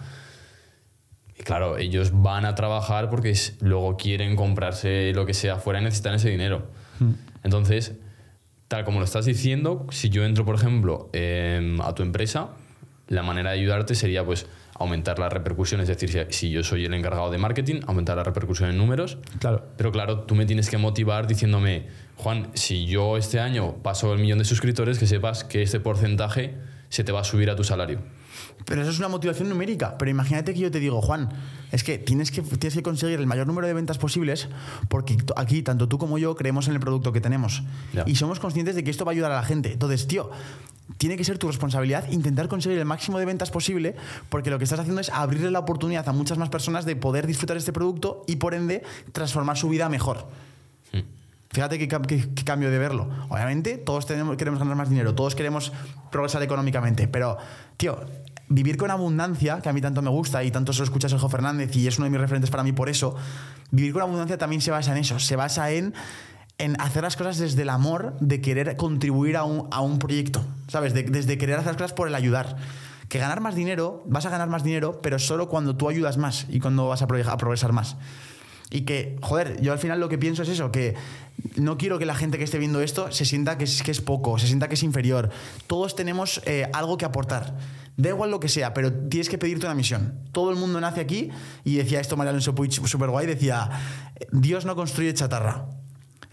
Y claro, ellos van a trabajar porque luego quieren comprarse lo que sea fuera y necesitan ese dinero. Entonces, tal como lo estás diciendo, si yo entro, por ejemplo, em, a tu empresa, la manera de ayudarte sería pues aumentar la repercusión, es decir, si, yo soy el encargado de marketing, aumentar la repercusión en números. Claro. Pero claro, tú me tienes que motivar diciéndome, Juan, si yo este año paso el millón de suscriptores, que sepas que este porcentaje se te va a subir a tu salario. Pero eso es una motivación numérica. Pero imagínate que yo te digo, Juan, es que tienes que, tienes que conseguir el mayor número de ventas posibles porque aquí, tanto tú como yo, creemos en el producto que tenemos. Y somos conscientes de que esto va a ayudar a la gente. Entonces, tío, tiene que ser tu responsabilidad intentar conseguir el máximo de ventas posible porque lo que estás haciendo es abrirle la oportunidad a muchas más personas de poder disfrutar este producto y, por ende, transformar su vida mejor. Fíjate qué- qué cambio de verlo. Obviamente, todos tenemos, queremos ganar más dinero, todos queremos progresar económicamente, pero, tío, vivir con abundancia, que a mí tanto me gusta y tanto se lo escucha Sergio Fernández y es uno de mis referentes para mí por eso, vivir con abundancia también se basa en eso, se basa en, en hacer las cosas desde el amor de querer contribuir a un, a un proyecto, ¿sabes? De- desde querer hacer las cosas por el ayudar. Que ganar más dinero, vas a ganar más dinero, pero solo cuando tú ayudas más y cuando vas a progresar más. Y que, joder, yo al final lo que pienso es eso, que no quiero que la gente que esté viendo esto se sienta que es, que es poco, se sienta que es inferior. Todos tenemos eh, algo que aportar. Da igual lo que sea, pero tienes que pedirte una misión. Todo el mundo nace aquí y decía esto María Alonso Puig súper guay, decía, Dios no construye chatarra.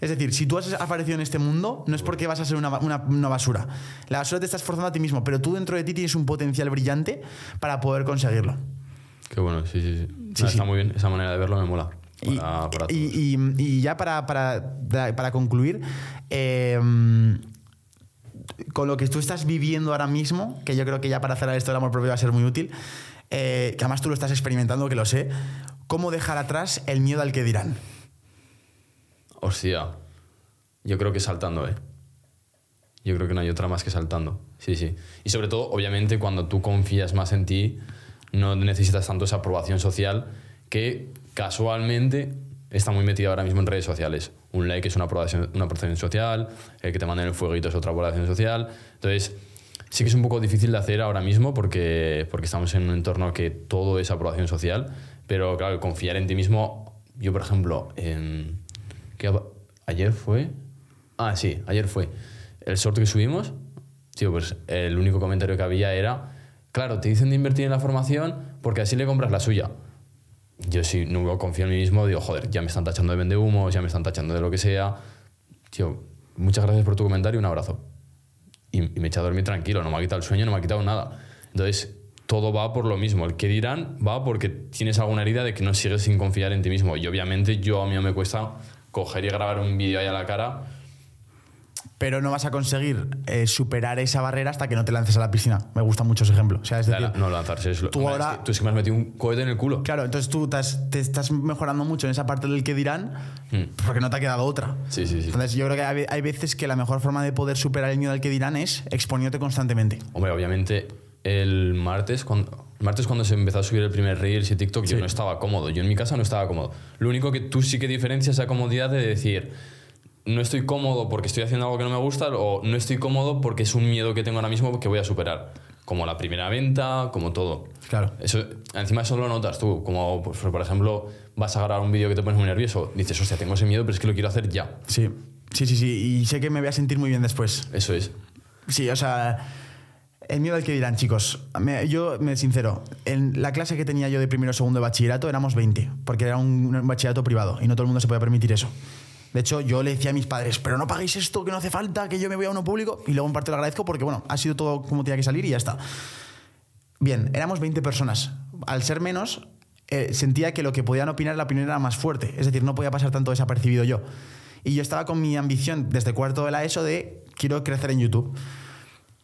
Es decir, si tú has aparecido en este mundo, no es porque vas a ser una, una- una basura. La basura te está esforzando a ti mismo, pero tú dentro de ti tienes un potencial brillante para poder conseguirlo. Qué bueno, sí, sí, sí. Sí, Nada, sí. Está muy bien, esa manera de verlo me mola. Y, Para, para y- todos. y- y ya para, para, para concluir, eh, con lo que tú estás viviendo ahora mismo, que yo creo que ya para cerrar esto del amor propio va a ser muy útil, eh, que además tú lo estás experimentando, que lo sé, ¿cómo dejar atrás el miedo al que dirán? Hostia. Yo creo que saltando, ¿eh? Yo creo que no hay otra más que saltando. Sí, sí. Y sobre todo, obviamente, cuando tú confías más en ti, no necesitas tanto esa aprobación social que casualmente está muy metida ahora mismo en redes sociales. Un like es una aprobación, una aprobación social, el que te manden el fueguito es otra aprobación social. Entonces, sí que es un poco difícil de hacer ahora mismo porque, porque estamos en un entorno que todo es aprobación social, pero claro, confiar en ti mismo, yo por ejemplo, en, ¿qué ayer fue, ah sí, ayer fue el short que subimos, tío, pues el único comentario que había era, claro, te dicen de invertir en la formación porque así le compras la suya. Yo si no confío en mí mismo, digo, joder, ya me están tachando de vendehumos, ya me están tachando de lo que sea. Tío, muchas gracias por tu comentario y un abrazo y, me echa a dormir tranquilo, no me ha quitado el sueño, no me ha quitado nada. Entonces, todo va por lo mismo. El que dirán va porque tienes alguna herida de que no sigues sin confiar en ti mismo. Y obviamente yo a mí me cuesta coger y grabar un vídeo ahí a la cara. Pero no vas a conseguir eh, superar esa barrera hasta que no te lances a la piscina. Me gusta mucho ese ejemplo. O sea, es La- decir, no lanzarse. Es lo- tú ahora- es que tú es que me has metido un cohete en el culo. Claro, entonces tú te, estás mejorando mucho en esa parte del que dirán Hmm. porque no te ha quedado otra. Sí, sí, sí. Entonces yo creo que hay, hay veces que la mejor forma de poder superar el miedo al que dirán es exponiéndote constantemente. Hombre, obviamente el martes, cuando, el martes cuando se empezó a subir el primer Reels y TikTok, yo no estaba cómodo. Yo en mi casa no estaba cómodo. Lo único que tú sí que diferencias esa comodidad de decir, no estoy cómodo porque estoy haciendo algo que no me gusta o no estoy cómodo porque es un miedo que tengo ahora mismo que voy a superar. Como la primera venta, como todo. Claro. Eso, encima eso lo notas tú. Como, pues, por ejemplo, vas a grabar un vídeo que te pones muy nervioso. Dices, hostia, tengo ese miedo, pero es que lo quiero hacer ya. Sí, sí, sí, sí. Y sé que me voy a sentir muy bien después. Eso es. Sí, o sea, el miedo al que dirán, chicos. Me- yo me sincero, en la clase que tenía yo de primero o segundo de bachillerato éramos 20, porque era un, un bachillerato privado y no todo el mundo se podía permitir eso. De hecho, yo le decía a mis padres, pero no paguéis esto, que no hace falta, que yo me voy a uno público. Y luego en parte lo agradezco porque, bueno, ha sido todo como tenía que salir y ya está. Bien, éramos 20 personas. Al ser menos, eh, sentía que lo que podían opinar, la opinión era más fuerte. Es decir, no podía pasar tanto desapercibido yo. Y yo estaba con mi ambición desde cuarto de la ESO de quiero crecer en YouTube.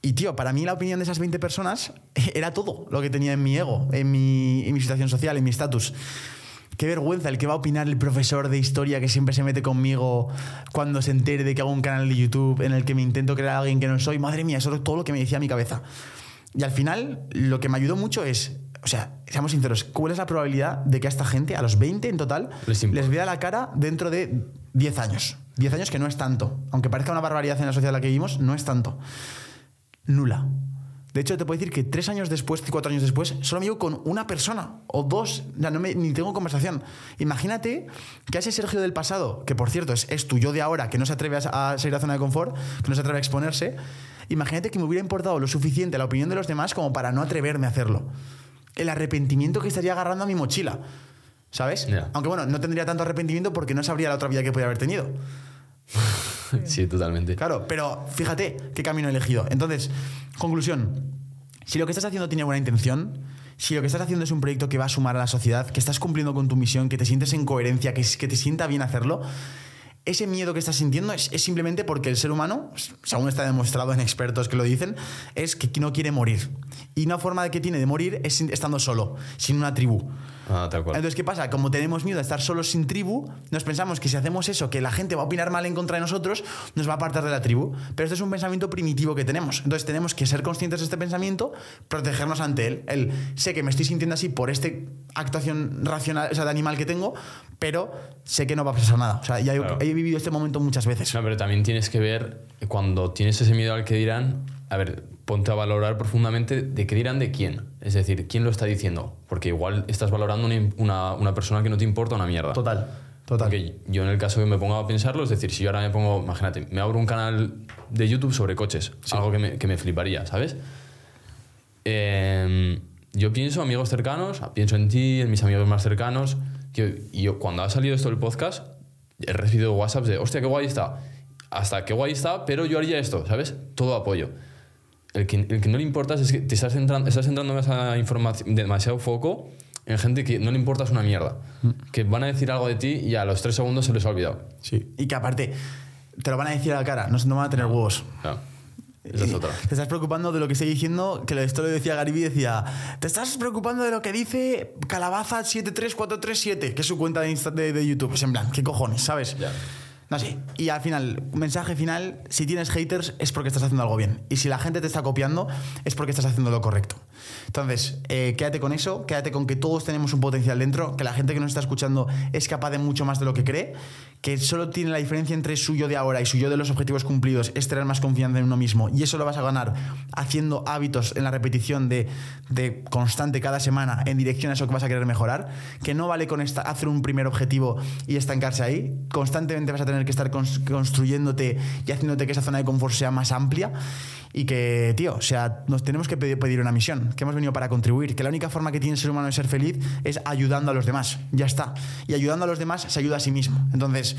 Y tío, para mí la opinión de esas 20 personas era todo lo que tenía en mi ego, en mi, en mi situación social, en mi estatus. Qué vergüenza el que va a opinar el profesor de historia que siempre se mete conmigo cuando se entere de que hago un canal de YouTube en el que me intento crear a alguien que no soy. Madre mía, eso es todo lo que me decía mi cabeza. Y al final, lo que me ayudó mucho es, o sea, seamos sinceros, ¿cuál es la probabilidad de que a esta gente, a los 20 en total, Les les vea la cara dentro de 10 años? 10 años que no es tanto. Aunque parezca una barbaridad en la sociedad en la que vivimos, no es tanto. Nula. De hecho, te puedo decir que tres años después, cuatro años después, solo me llevo con una persona o dos, ya no me- ni tengo conversación. Imagínate que a ese Sergio del pasado, que por cierto es, es tu yo de ahora, que no se atreve a, a salir la zona de confort, que no se atreve a exponerse, imagínate que me hubiera importado lo suficiente la opinión de los demás como para no atreverme a hacerlo. El arrepentimiento que estaría agarrando a mi mochila, ¿sabes? Aunque bueno, no tendría tanto arrepentimiento porque no sabría la otra vida que podría haber tenido. Sí, totalmente. Claro, pero fíjate qué camino he elegido. Entonces, conclusión. Si lo que estás haciendo tiene buena intención, si lo que estás haciendo es un proyecto que va a sumar a la sociedad, que estás cumpliendo con tu misión, que te sientes en coherencia, que, que te sienta bien hacerlo, ese miedo que estás sintiendo es, es simplemente porque el ser humano, según está demostrado en expertos que lo dicen, es que no quiere morir. Y una forma de que tiene de morir es estando solo, sin una tribu. Ah, tal cual. Entonces, ¿qué pasa? Como tenemos miedo a estar solos sin tribu, nos pensamos que si hacemos eso, que la gente va a opinar mal en contra de nosotros, nos va a apartar de la tribu. Pero este es un pensamiento primitivo que tenemos. Entonces, tenemos que ser conscientes de este pensamiento, protegernos ante él. El sé que me estoy sintiendo así por esta actuación racional, o sea, de animal que tengo, pero sé que no va a pasar nada. O sea, ya he, he vivido este momento muchas veces. No, pero también tienes que ver, cuando tienes ese miedo al que dirán, a ver, ponte a valorar profundamente de qué dirán de quién. Es decir, quién lo está diciendo. Porque igual estás valorando una, una, una persona que no te importa una mierda. Total, total. Porque yo en el caso que me pongo a pensarlo, es decir, si yo ahora me pongo, imagínate, me abro un canal de YouTube sobre coches, algo que me, que me fliparía, ¿sabes? Eh, yo pienso amigos cercanos, pienso en ti, en mis amigos más cercanos. Tío, y yo, cuando ha salido esto del podcast, He recibido WhatsApps de, hostia, qué guay está. Hasta qué guay está, pero yo haría esto, ¿sabes? Todo apoyo. El que, el que no le importa es que te estás centrando, estás centrando demasiada información, demasiado foco en gente que no le importa es una mierda. Que van a decir algo de ti y a los tres segundos se les ha olvidado. Sí. Y que aparte, te lo van a decir a la cara, no, no van a tener huevos. Esa es otra. Te estás preocupando de lo que estoy diciendo, que esto lo decía Gariby, decía, te estás preocupando de lo que dice Calabaza73437, que es su cuenta de, Insta- de, de YouTube. Pues en plan, ¿qué cojones, sabes? Ya. No sé. Y al final, mensaje final, si tienes haters es porque estás haciendo algo bien. Y si la gente te está copiando es porque estás haciendo lo correcto. Entonces, eh, quédate con eso, quédate con que todos tenemos un potencial dentro, que la gente que nos está escuchando es capaz de mucho más de lo que cree, que solo tiene la diferencia entre suyo de ahora y suyo de los objetivos cumplidos es tener más confianza en uno mismo. Y eso lo vas a ganar haciendo hábitos en la repetición de, de constante cada semana en dirección a eso que vas a querer mejorar, que no vale con esta, hacer un primer objetivo y estancarse ahí. Constantemente vas a tener que estar cons- construyéndote y haciéndote que esa zona de confort sea más amplia. Y que, tío, o sea, nos tenemos que pedir, una misión, que hemos venido para contribuir, que la única forma que tiene el ser humano de ser feliz es ayudando a los demás. Ya está. Y ayudando a los demás se ayuda a sí mismo. Entonces,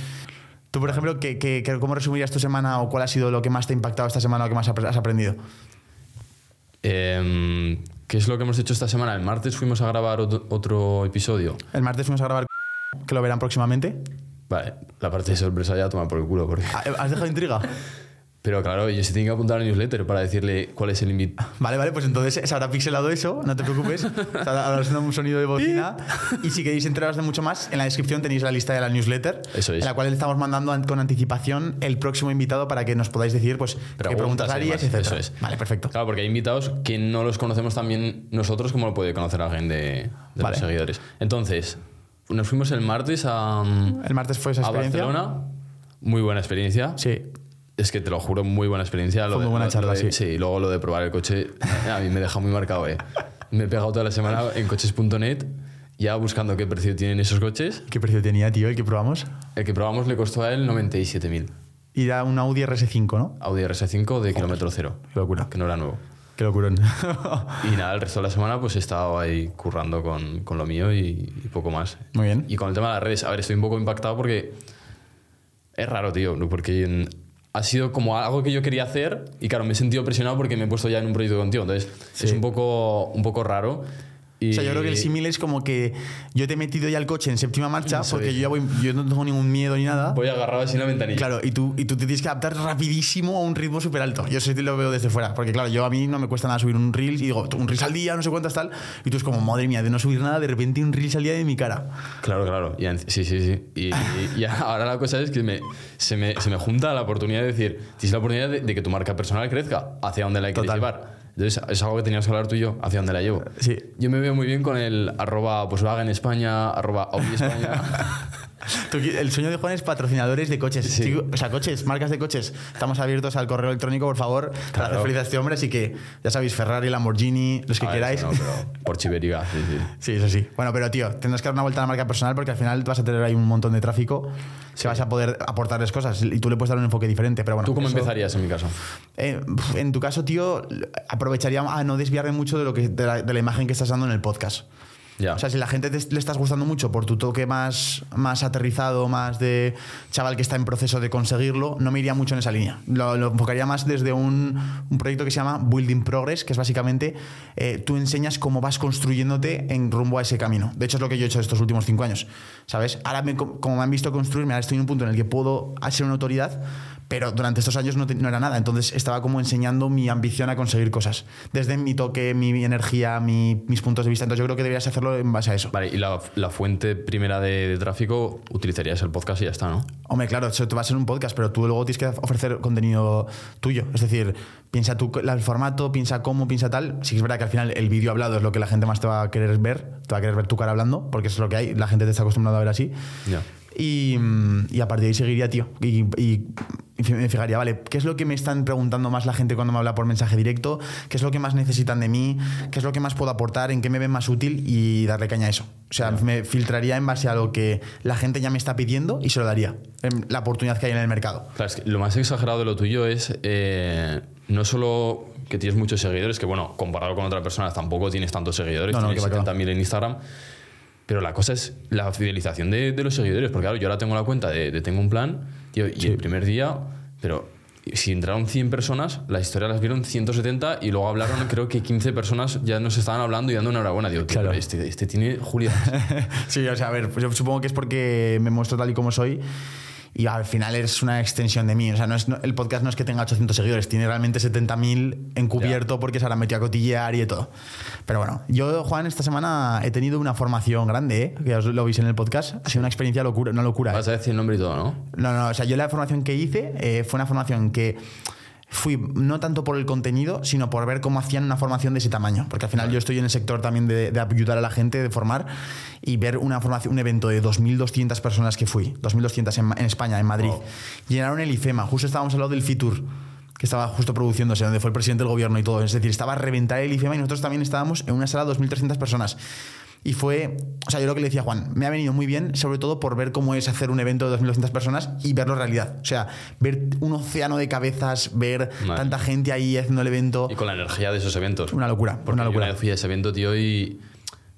tú, por ejemplo, ¿qué, cómo resumirías tu semana o cuál ha sido lo que más te ha impactado esta semana o que más has aprendido? Em, ¿Qué es lo que hemos hecho esta semana? El martes fuimos a grabar otro episodio. El martes fuimos a grabar que lo verán próximamente. Vale, la parte de sorpresa ya toma por el culo. Porque... Ah, ¿Has dejado intriga? Pero claro, yo se tiene que apuntar al newsletter para decirle cuál es el invitado. Vale, vale, pues entonces se habrá pixelado eso, no te preocupes. Habrá sonado un sonido de bocina. Y si queréis enteraros de mucho más, en la descripción tenéis la lista de la newsletter. Eso es. En la cual le estamos mandando an- con anticipación el próximo invitado para que nos podáis decir, pues, qué preguntas demás. etc. Eso es. Vale, perfecto. Claro, porque hay invitados que no los conocemos también nosotros como lo puede conocer alguien de, de Vale. los seguidores. Entonces, nos fuimos el martes a, El martes fue esa a experiencia. Barcelona. Muy buena experiencia. Sí. Es que te lo juro, muy buena experiencia. Fue Lo de- muy buena lo- charla, lo de- sí. y luego lo de probar el coche, a mí me deja muy marcado, eh. Me he pegado toda la semana en coches.net ya buscando qué precio tienen esos coches. ¿Qué precio tenía, tío, el que probamos? El que probamos le costó a él 97.000. Y era un Audi RS5, ¿no? Audi RS5 de kilómetro cero. Qué locura. Que no era nuevo. Qué locurón. Y nada, el resto de la semana pues he estado ahí currando con, con lo mío y, y poco más. Muy bien. Y con el tema de las redes, a ver, estoy un poco impactado porque es raro, tío, porque ha sido como algo que yo quería hacer y claro, me he sentido presionado porque me he puesto ya en un proyecto contigo, entonces Sí. es un poco, un poco raro. Y, O sea, yo creo que el símil es como que yo te he metido ya el coche en séptima marcha porque yo ya voy, yo no tengo ningún miedo ni nada. Voy agarrado así en la ventanilla. Claro, y tú, y tú te tienes que adaptar rapidísimo a un ritmo súper alto. Yo eso sí lo veo desde fuera, porque claro, yo a mí no me cuesta nada subir un reel y digo, un reel al día, no sé cuántas tal, y tú es como, madre mía, de no subir nada, de repente un reel al día de mi cara. Claro, claro. Y sí, sí, sí. Y, y- y ahora la cosa es que me, se, me, se me junta la oportunidad de decir, tienes la oportunidad de, de que tu marca personal crezca, hacia dónde la quieres llevar. Entonces, es algo que teníamos que hablar tú y yo, hacia dónde la llevo. Sí. Yo me veo muy bien con el arroba Volkswagen España, arroba Audi España. El sueño de Juan es patrocinadores de coches. Sí. Chico- o sea, coches, marcas de coches. Estamos abiertos al correo electrónico, por favor, para Claro. feliz a este hombre. Así que, ya sabéis, Ferrari, Lamborghini, los que A ver, queráis. eso no, pero por Chiveriga, sí, sí. Sí, eso sí. Bueno, pero tío, tendrás que dar una vuelta a la marca personal porque al final vas a tener ahí un montón de tráfico que vas a poder aportarles cosas y tú le puedes dar un enfoque diferente. Pero bueno, ¿Tú cómo eso- empezarías en mi caso? Eh, en tu caso, tío, aprovecharía a no desviarme mucho de, lo que, de, la, de la imagen que estás dando en el podcast. Ya. O sea, si la gente te- le estás gustando mucho por tu toque más, más aterrizado, más de chaval que está en proceso de conseguirlo, no me iría mucho en esa línea. Lo, lo enfocaría más desde un, un proyecto que se llama Building Progress, que es básicamente eh, tú enseñas cómo vas construyéndote en rumbo a ese camino. De hecho, es lo que yo he hecho estos últimos cinco años. ¿Sabes? Ahora, me- como me han visto construirme, ahora estoy en un punto en el que puedo ser una autoridad, pero durante estos años no, te- no era nada. Entonces estaba como enseñando mi ambición a conseguir cosas. Desde mi toque, mi, mi energía, mi- mis puntos de vista. Entonces yo creo que deberías hacerlo en base a eso. Vale, y la, la fuente primera de, de tráfico utilizarías el podcast y ya está, ¿no? Hombre, claro, eso te va a ser un podcast, pero tú luego tienes que ofrecer contenido tuyo. Es decir, piensa tú el formato, piensa cómo, piensa tal. Sí que es verdad que al final el vídeo hablado es lo que la gente más te va a querer ver. Te va a querer ver tu cara hablando, porque eso es lo que hay. La gente te está acostumbrada a ver así. Ya. Y, mm, y a partir de ahí seguiría, tío. Y, y- y me fijaría, vale, ¿qué es lo que me están preguntando más la gente cuando me habla por mensaje directo? ¿Qué es lo que más necesitan de mí? ¿Qué es lo que más puedo aportar? ¿En qué me ven más útil? Y darle caña a eso. O sea, me filtraría en base a lo que la gente ya me está pidiendo y se lo daría. En La oportunidad que hay en el mercado. Claro, es que lo más exagerado de lo tuyo es eh, no solo que tienes muchos seguidores, que bueno, comparado con otras personas tampoco tienes tantos seguidores, No, no, tienes que va, que va. 70.000 en Instagram, Pero la cosa es la fidelización de, de los seguidores. Porque claro, yo ahora tengo la cuenta de, de Tengo un Plan, tío, y el primer día, pero si entraron 100 personas, la historia las vieron 170 y luego hablaron, creo que 15 personas ya nos estaban hablando y dando enhorabuena. Digo, tío, Claro. este, este tiene Julia. sí, o sea, a ver, pues yo supongo que es porque me muestro tal y como soy. Y al final es una extensión de mí. O sea, no es, no- el podcast no es que tenga 800 seguidores, tiene realmente 70.000 encubierto porque se habrá metido a cotillear y de todo. Pero bueno, yo, Juan, esta semana he tenido una formación grande, ¿eh? que os lo veis en el podcast. Ha sido una experiencia locura, una locura. ¿eh? Vas a decir el nombre y todo, ¿no? No, no, o sea, yo la formación que hice eh, fue una formación que fui no tanto por el contenido, sino por ver cómo hacían una formación de ese tamaño. Porque al final yo estoy en el sector también de, de ayudar a la gente, de formar, y ver una formación, un evento de 2.200 personas que fui, 2.200 en, en España, en Madrid. Wow. Llenaron el IFEMA, justo estábamos al lado del FITUR que estaba justo produciéndose, donde fue el presidente del gobierno y todo. Es decir, estaba a reventar el IFEMA y nosotros también estábamos en una sala de 2.300 personas. Y fue, o sea, yo lo que le decía a Juan, me ha venido muy bien, sobre todo por ver cómo es hacer un evento de 2.200 personas y verlo realidad. O sea, ver un océano de cabezas, ver Vale. tanta gente ahí haciendo el evento. Y con la energía de esos eventos. Una locura, Porque una yo locura. una vez fui a ese evento, tío, y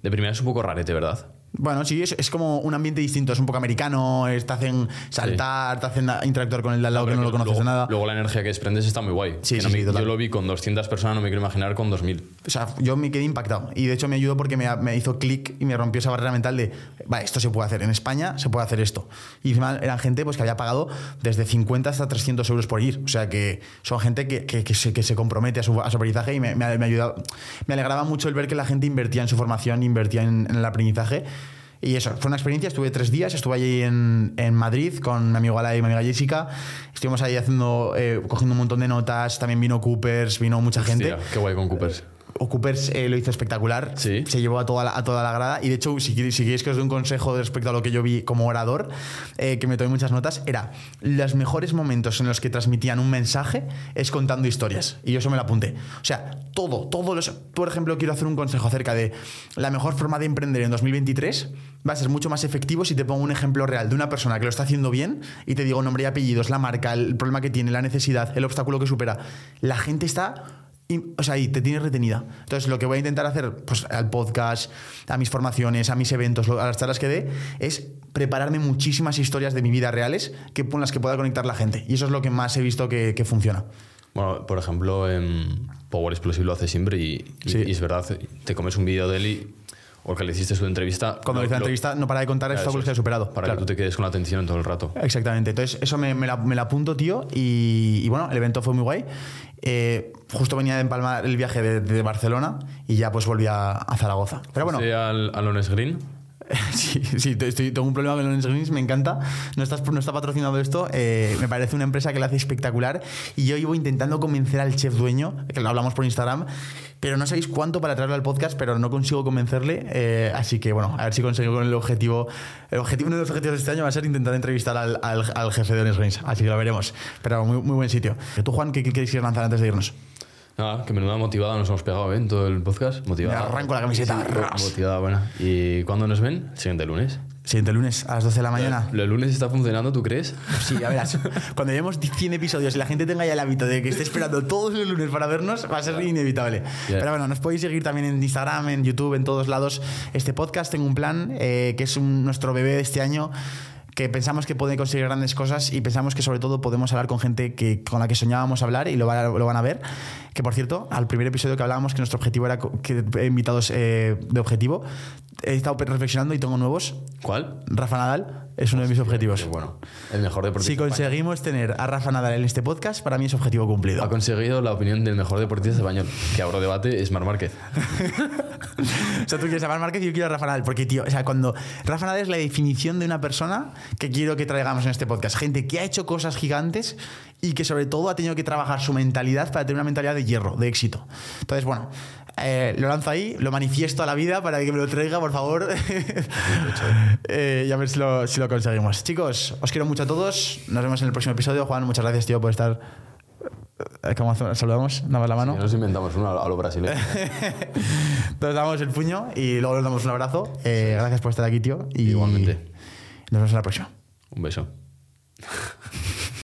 de primera es un poco rarete, ¿verdad? Bueno, sí, es, es como un ambiente distinto, es un poco americano, te hacen saltar, te hacen interactuar con el de al lado que no lo conoces luego, de nada. Luego la energía que desprendes está muy guay. Sí, sí, no me- sí, total. yo lo vi con 200 personas, no me quiero imaginar con 2000. O sea, yo me quedé impactado. Y de hecho me ayudó porque me, me hizo clic y me rompió esa barrera mental de, vale, esto se puede hacer. En España se puede hacer esto. Y encima eran gente pues, que había pagado desde 50 hasta 300 euros por ir. O sea, que son gente que, que- que se, que se compromete a su, a su aprendizaje y me, me, me ayudaba- me alegraba mucho el ver que la gente invertía en su formación, invertía en, en el aprendizaje. Y eso, fue una experiencia. Estuve tres días, estuve allí en, en Madrid con mi amigo Ala y mi amiga Jessica. Estuvimos ahí haciendo, eh, cogiendo un montón de notas. También vino Coopers, vino mucha gente. Qué guay con Coopers. O Coopers eh, lo hizo espectacular. Sí. Se llevó a toda, la, a toda la grada. Y de hecho, si queréis, si queréis que os dé un consejo respecto a lo que yo vi como orador, eh, que me tomé muchas notas, era los mejores momentos en los que transmitían un mensaje es contando historias. Y yo eso me lo apunté. O sea, todo, todo. Los, por ejemplo, quiero hacer un consejo acerca de la mejor forma de emprender en 2023. Va a ser mucho más efectivo si te pongo un ejemplo real de una persona que lo está haciendo bien y te digo nombre y apellidos, la marca, el problema que tiene, la necesidad, el obstáculo que supera. La gente está y, o sea, y te tienes retenida. Entonces, lo que voy a intentar hacer, pues al podcast, a mis formaciones, a mis eventos, a las charlas que dé, es prepararme muchísimas historias de mi vida reales que, con las que pueda conectar la gente. Y eso es lo que más he visto que, que funciona. Bueno, por ejemplo, en Power Explosive lo hace siempre y, y- Sí. y es verdad, te comes un vídeo de él y, o que le hiciste su entrevista. Cuando lo- hice la lo- entrevista, no para de contar Claro, obstáculos que es, superado. Para Claro. que tú te quedes con la atención todo el rato. Exactamente. Entonces, eso me, me la, me la apunto, tío. Y, y bueno, el evento fue muy guay. Eh, justo venía de empalmar el viaje de, de Barcelona y ya pues volví a, a Zaragoza. Pero bueno. Al, al Honest Green. Sí, sí, estoy, tengo un problema con Lawrence Greens, me encanta. No, estás, no está patrocinado esto. eh, me parece una empresa que lo hace espectacular. Y yo iba intentando convencer al chef dueño, que lo hablamos por Instagram, pero no sabéis cuánto para traerlo al podcast, pero no consigo convencerle. eh, así que bueno, a ver si consigo con el objetivo. El objetivo, uno de los objetivos de este año va a ser intentar entrevistar al, al- al jefe de Greens. Así que lo veremos. Pero muy, muy buen sitio. ¿Tú, Juan, qué, qué quieres ir lanzar antes de irnos? Nada, que menuda motivada nos hemos pegado ¿eh? en todo el podcast. Motivada. Me arranco la camiseta. Sí, motivada, buena. ¿Y cuándo nos ven? El siguiente lunes. Siguiente lunes a las 12 de la mañana. ¿Lo el lunes está funcionando, tú crees? Sí, ya verás. Cuando llevemos 100 episodios y la gente tenga ya el hábito de que esté esperando todos los lunes para vernos, va a ser inevitable. Pero bueno, nos podéis seguir también en Instagram, en YouTube, en todos lados. Este podcast tengo un plan eh, que es un- nuestro bebé de este año que pensamos que puede conseguir grandes cosas y pensamos que sobre todo podemos hablar con gente que, con la que soñábamos hablar y lo, va- lo van a ver. Que por cierto, al primer episodio que hablábamos que nuestro objetivo era que invitados eh, de objetivo, he estado reflexionando y tengo nuevos. ¿Cuál? Rafa Nadal es uno de mis objetivos. Bueno. El mejor deportista. Si conseguimos tener a Rafa Nadal en este podcast, para mí es objetivo cumplido. Ha conseguido la opinión del mejor deportista español. Que abro debate es Mar Márquez. O sea, tú quieres a Marc Márquez y yo quiero a Rafa Nadal. Porque, tío, o sea, cuando Rafa Nadal es la definición de una persona que quiero que traigamos en este podcast. Gente que ha hecho cosas gigantes y que sobre todo ha tenido que trabajar su mentalidad para tener una mentalidad de hierro, de éxito. Entonces, bueno, eh, lo lanzo ahí, lo manifiesto a la vida para que me lo traiga, por favor. Eh, y a ver si lo, si lo conseguimos. Chicos, os quiero mucho a todos. Nos vemos en el próximo episodio. Juan, muchas gracias, tío, por estar... Eh, ¿Cómo saludamos? Nada más la mano. Ya nos inventamos uno a lo brasileño. Nos damos el puño y luego nos damos un abrazo. Eh, gracias por estar aquí, tío. Y Igualmente. Nos vemos en la próxima. Un beso.